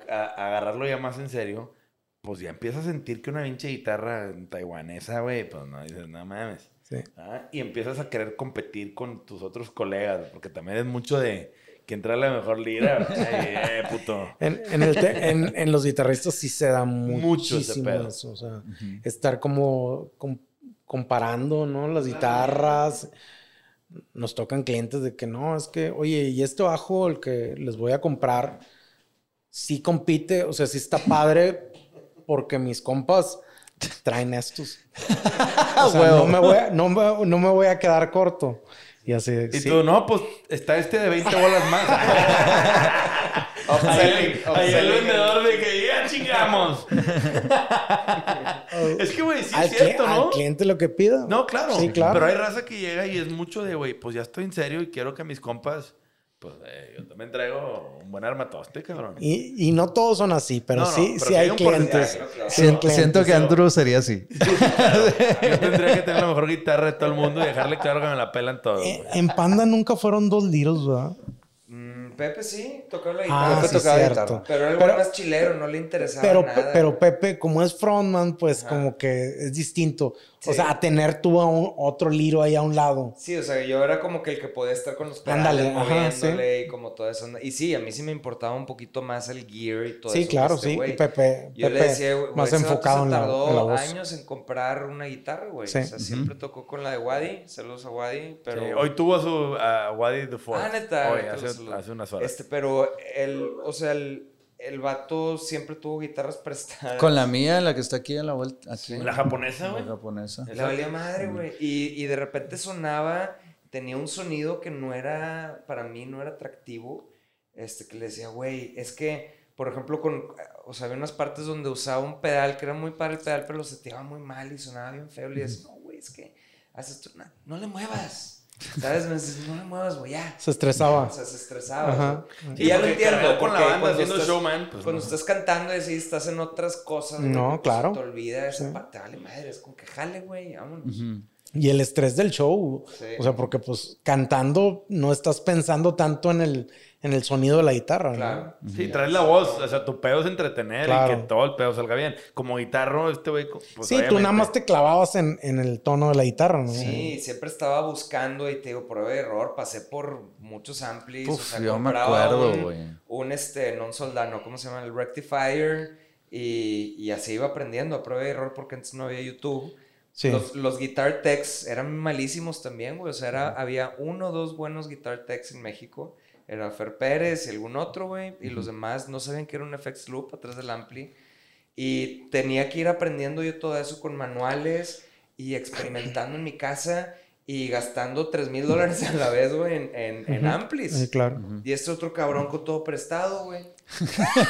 agarrarlo ya más en serio, pues ya empieza a sentir que una pinche guitarra taiwanesa, güey, pues no dices, no mames. Sí. Ah, y empiezas a querer competir con tus otros colegas, porque también es mucho de que entra la mejor lira. eh, puto. En, los guitarristas sí se da Mucho eso. O sea, estar como comparando, ¿no? Las guitarras nos tocan clientes de que no, es que, oye, y este bajo, el que les voy a comprar, sí compite, o sea, sí está padre porque mis compas traen estos. O sea, no, me voy a, no, me, voy a quedar corto. Y así. Y tú, no, pues está este de 20 bolas más. Ahí el vendedor de que ya chingamos. es que, güey, sí es cierto, ¿no? Al cliente lo que pida. No, claro. Sí, claro. Pero hay raza que llega y es mucho de, güey, pues ya estoy en serio y quiero que mis compas pues eh, yo también traigo un buen armatoste, cabrón. Y, y no todos son así, pero sí, sí hay, clientes. Siento que Andrew sería así. Yo tendría que tener la mejor guitarra de todo el mundo y dejarle claro que me la pelan todo. Eh, en Panda nunca fueron dos liros, ¿verdad? Pepe sí, tocaba la guitarra. Ah, Pepe tocaba la guitarra. Pero él era más chilero, no le interesaba pero, nada. Pero Pepe, como es frontman, pues como que es distinto. O sea, a tener tú a un, otro liro ahí a un lado. Sí, o sea, yo era como que el que podía estar con los pedales moviéndole y como todo eso. Y sí, a mí sí me importaba un poquito más el gear y todo sí, eso. Sí, claro, sí. Pepe, yo le decía, más enfocado en la, tardó años en comprar una guitarra, güey. O sea, siempre tocó con la de Wadi. Saludos a Wadi, pero... Hoy tuvo su Wadi The Force. Ah, neta. Hoy, hace, hace unas horas. Este, pero el, o sea, el el vato siempre tuvo guitarras prestadas. Con la mía, la que está aquí en la vuelta. Aquí. La japonesa, güey. La japonesa. La valía madre, güey. Y, y, de repente sonaba, tenía un sonido que no era, para mí no era atractivo. Este, que le decía, güey, es que, por ejemplo, con, o sea, había unas partes donde usaba un pedal, que era muy para el pedal, pero lo seteaba muy mal y sonaba bien feo. Y le decía, no, güey, es que, haces no, no le muevas. ¿Sabes? Me dices, no me muevas, güey, ya. Se estresaba. O sea, se estresaba. Y ya lo entiendo. Con la banda haciendo showman. Pues cuando estás cantando y así estás en otras cosas. No, pues, claro. Te olvida esa parte. Vale, madre, es como que jale, güey, vámonos. Y el estrés del show. O sea, porque pues cantando no estás pensando tanto en el, en el sonido de la guitarra. Claro. Sí, traes la voz. O sea, tu pedo es entretener y que todo el pedo salga bien. Como guitarro, este güey. Pues, sí, tú nada más te clavabas en, en, el tono de la guitarra, ¿no? Sí, siempre estaba buscando y te digo, prueba de error. Pasé por muchos amplis. Uf, o sea, yo me acuerdo, güey. Un, un, este, non soldano, ¿cómo se llama? El rectifier. Y, y así iba aprendiendo a prueba de error porque antes no había YouTube. Los, los, guitar techs eran malísimos también, güey. O sea, era, había uno o dos buenos guitar techs en México. Era Fer Pérez y algún otro, güey. Y los demás no sabían que era un FX Loop atrás del ampli. Y tenía que ir aprendiendo yo todo eso con manuales y experimentando en mi casa y gastando 3 mil dólares a la vez, güey, en, en, en, amplis. Sí, claro. Y este otro cabrón con todo prestado, güey.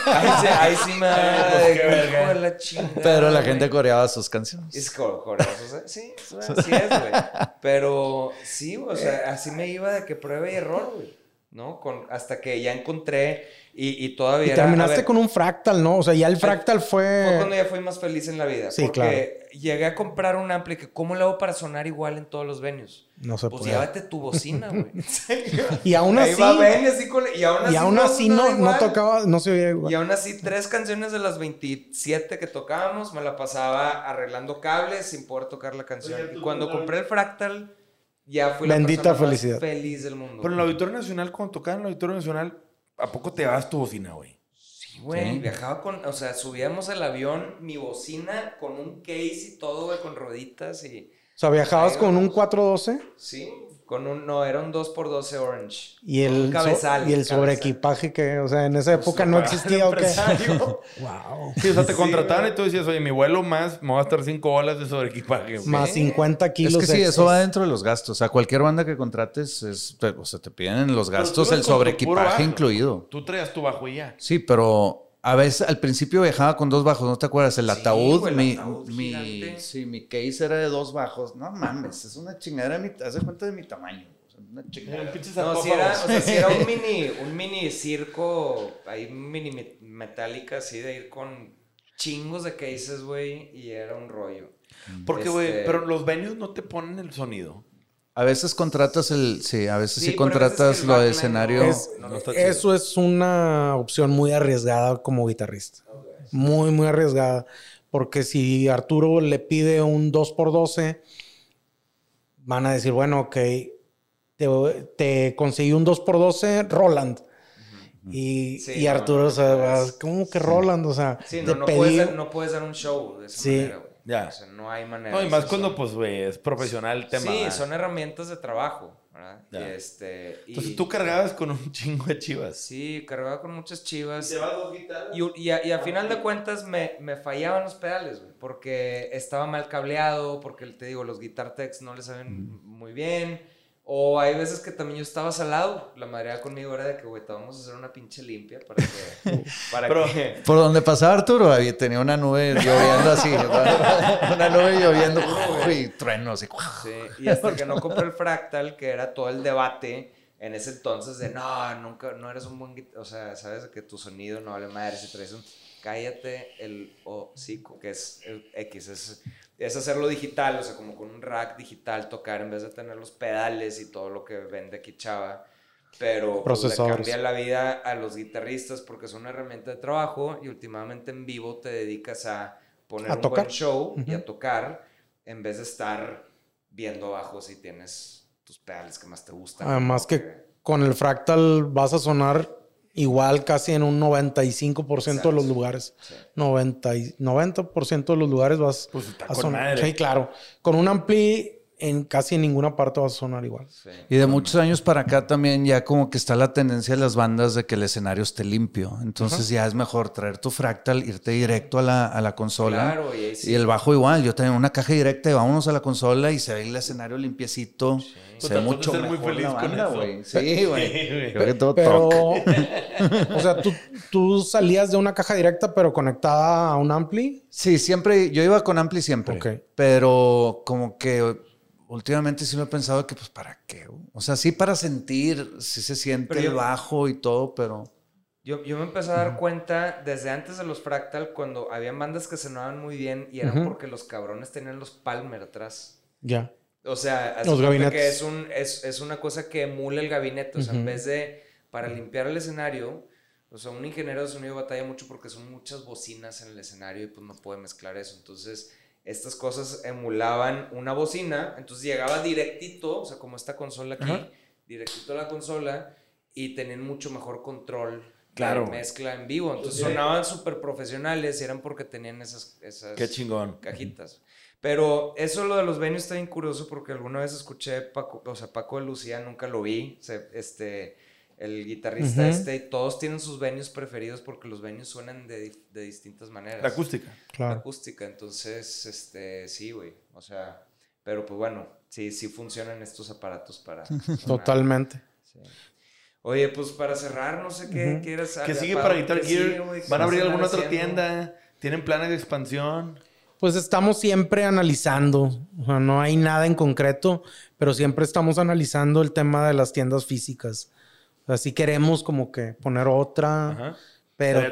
Ahí, sí, ahí sí me da de la chingada. Pero la gente coreaba sus canciones. Es coreaba sus Sí, así es, güey. Pero sí, o sea, así me iba de que prueba y error, güey. ¿no? Con, hasta que ya encontré y, y todavía... Y terminaste con un fractal, ¿no? O sea, ya el fractal fue... Fue cuando ya fui más feliz en la vida. Sí, porque claro. llegué a comprar un ampli que, ¿cómo le hago para sonar igual en todos los venues? No se pues puede. llévate tu bocina, güey. y aún así... Va Ben, así con, y aún así, y aún así no, no, tocaba, no se oía igual. Y aún así, tres canciones de las 27 que tocábamos, me la pasaba arreglando cables sin poder tocar la canción. y cuando compré el fractal ya fui Bendita la persona felicidad. más feliz del mundo. Pero en el Auditorio Nacional, cuando tocaba en el Auditorio Nacional, ¿a poco te vas tu bocina, güey? Sí, güey. Viajaba con, o sea, subíamos al avión, mi bocina con un case y todo, güey, con rueditas y... O sea, viajabas con un 412. Sí, con un, no, era un 2x12 Orange. Y el, cabezal, so, y el sobreequipaje que, o sea, en esa época no existía. ¿o qué? wow. Sí, o sea, te contrataban y tú decías, oye, mi vuelo más, me va a estar 5 bolas de sobreequipaje. Más 50 kilos. Es que sí, eso va dentro de los gastos. O sea, cualquier banda que contrates, es, o sea, te piden los gastos, el sobreequipaje incluido. Tú traías tu bajo y ya. Sí, pero a veces al principio viajaba con dos bajos, ¿no te acuerdas? El Sí, ataúd, güey, el mi, ataúd mi, sí, mi case era de dos bajos. No mames, es una chingadera, mi- haz de cuenta de mi tamaño. o sea, una chingadera. No, si era, o sea, si era un mini, un mini circo, ahí mini met- metálica, así de ir con chingos de cases, güey, y era un rollo. Porque, güey, Este- pero los venues no te ponen el sonido. A veces contratas el, sí, a veces sí, contratas lo de escenario. Es- no, no. Eso es una opción muy arriesgada como guitarrista. Muy, muy arriesgada. Porque si Arturo le pide un 2x12, van a decir, bueno, ok, te, te conseguí un 2x12 Roland. Y, Sí, y no, Arturo, no o sea. ¿cómo que Roland? O sea, Sí, te no, no, pedí- puedes dar, no puedes dar un show de esa Sí. manera, güey. Ya. O sea, no hay manera. No, y más cuando, pues, güey, es profesional el tema. Sí, ¿verdad? son herramientas de trabajo, ¿verdad? Ya. Y este... y- Entonces tú cargabas con un chingo de chivas. Sí, cargaba con muchas chivas. vas dos guitarras? Y, y, a, y a final de cuentas me, me fallaban los pedales, güey, porque estaba mal cableado, porque te digo, los guitar techs no le saben muy bien. O hay veces que también yo estaba salado. La madre conmigo era de que, güey, te vamos a hacer una pinche limpia para que. para Pero- que Por donde pasaba Arturo, había, tenía una nube lloviendo así. una nube lloviendo y truenos. Y, Sí, y hasta que no compré el fractal, que era todo el debate en ese entonces de no, nunca, no eres un buen. O sea, sabes que tu sonido no vale madre si traes un. Cállate el hocico, que es el X, es, es hacerlo digital, o sea, como con un rack digital tocar en vez de tener los pedales y todo lo que vende aquí Chava. Pero pues, le cambia la vida a los guitarristas porque es una herramienta de trabajo y últimamente en vivo te dedicas a poner A un tocar. buen show y a tocar en vez de estar viendo abajo si tienes tus pedales que más te gustan. Además ¿no? que con el fractal vas a sonar igual casi en un 95% de Exacto. los lugares. Sí. 90, y- 90% de los lugares vas Pues está a con sonar. madre. Sí, claro. Con un ampli en casi en ninguna parte vas a sonar igual. Sí. Y de muchos años para acá también ya como que está la tendencia de las bandas de que el escenario esté limpio. Entonces ya es mejor traer tu fractal, irte directo a la, a la consola. Claro, y ahí sí. Y el bajo igual, yo tengo una caja directa y vámonos a la consola y se ve el escenario limpiecito. Se ve Total, tú mucho ser muy mejor feliz la con banda, güey. Sí, güey. Sí, Pero, toca. o sea, ¿tú, tú salías de una caja directa pero conectada a un ampli. Sí, siempre, yo iba con Ampli siempre. Ok. Pero como que últimamente sí lo he pensado que, pues, ¿para qué? O sea, sí para sentir, sí se siente el bajo y todo, pero... Yo, yo me empecé a dar cuenta desde antes de los Fractal, cuando habían bandas que sonaban muy bien y eran porque los cabrones tenían los Palmer atrás. Ya. O sea, los gabinetes. que es, un, es, es, una cosa que emula el gabinete. O sea, en vez de para limpiar el escenario, o sea, un ingeniero de sonido batalla mucho porque son muchas bocinas en el escenario y pues no puede mezclar eso. Entonces, estas cosas emulaban una bocina, entonces llegaba directito, o sea, como esta consola aquí, directito a la consola y tenían mucho mejor control claro. mezcla en vivo. Entonces sonaban súper profesionales y eran porque tenían esas, esas Qué chingón. cajitas. Pero eso lo de los venues está bien curioso porque alguna vez escuché Paco, o sea, Paco de Lucía, nunca lo vi, este, el guitarrista este, todos tienen sus venues preferidos porque los venues suenan de, de distintas maneras. La acústica. Claro. La acústica, entonces, este, sí, güey, o sea, pero pues bueno, sí, sí funcionan estos aparatos para... Totalmente. Oye, pues para cerrar, no sé qué quieras. ¿Qué sigue para Guitar Gear? ¿Van a abrir alguna otra tienda? ¿Tienen planes de expansión? Pues estamos siempre analizando. O sea, no hay nada en concreto, pero siempre estamos analizando el tema de las tiendas físicas. O sea, sí queremos como que poner otra, pero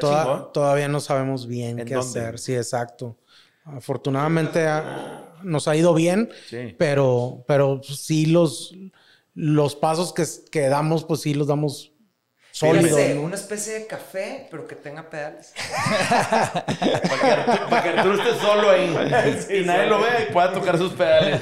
todavía no sabemos bien qué hacer. Sí, exacto. Afortunadamente nos ha ido bien, pero, pero sí los los pasos que, que damos, pues sí los damos sólidos. Una especie de café, pero que tenga pedales. para, que, Arturo esté solo ahí y nadie lo vea y pueda tocar sus pedales.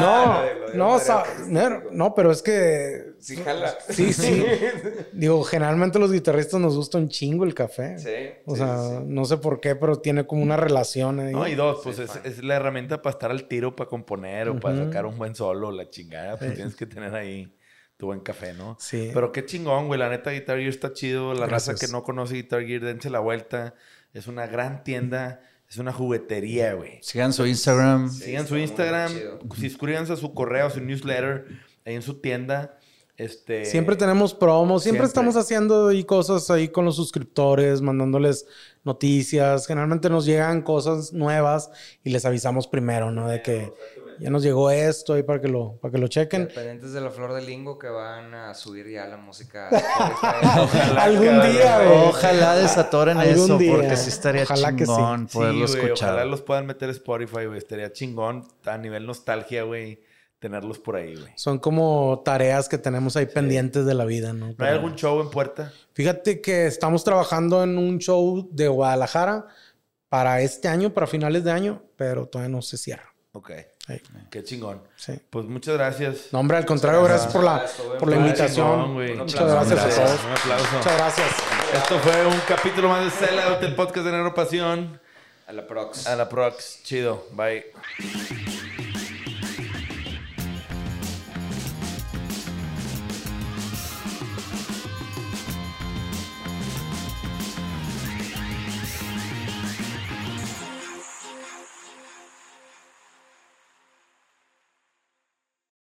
No, no, no, no, pero es que... Sí, jala. Sí, sí. Digo, generalmente los guitarristas nos gusta un chingo el café. Sí. O sea, no sé por qué, pero tiene como una relación ahí. No, y dos, pues es, es, la herramienta para estar al tiro, para componer o para sacar un buen solo, la chingada. Pues tienes que tener ahí tu buen café, ¿no? Sí. Pero qué chingón, güey. La neta, Guitar Gear está chido. La raza que no conoce Guitar Gear, dense la vuelta. Es una gran tienda. Es una juguetería, güey. Sigan su Instagram. Sigan su Instagram. Suscríbanse a su correo, a su newsletter, ahí en su tienda. Este... Siempre tenemos promos, siempre, estamos haciendo y cosas ahí con los suscriptores, mandándoles noticias. Generalmente nos llegan cosas nuevas y les avisamos primero, ¿no? De que ya nos llegó esto ahí para que lo, para que lo chequen. Pendientes de la flor de lingo que van a subir ya la música. ojalá, Algún día, güey. Ojalá desatoren eso, porque sí estaría chingón poderlo escuchar. ojalá los puedan meter Spotify, güey. Estaría chingón a nivel nostalgia, güey. Tenerlos por ahí, güey. Son como tareas que tenemos ahí pendientes de la vida, ¿no? ¿No hay algún show en puerta? Fíjate que estamos trabajando en un show de Guadalajara para este año, para finales de año, pero todavía no se cierra. Ok. Qué chingón. Pues muchas gracias. No, hombre, al contrario, gracias, por la, por la invitación. muchas gracias, a todos. Un aplauso. Muchas gracias. Esto fue un capítulo más de Cela, el podcast de Negro Pasión. A la prox. A la prox. Chido. Bye.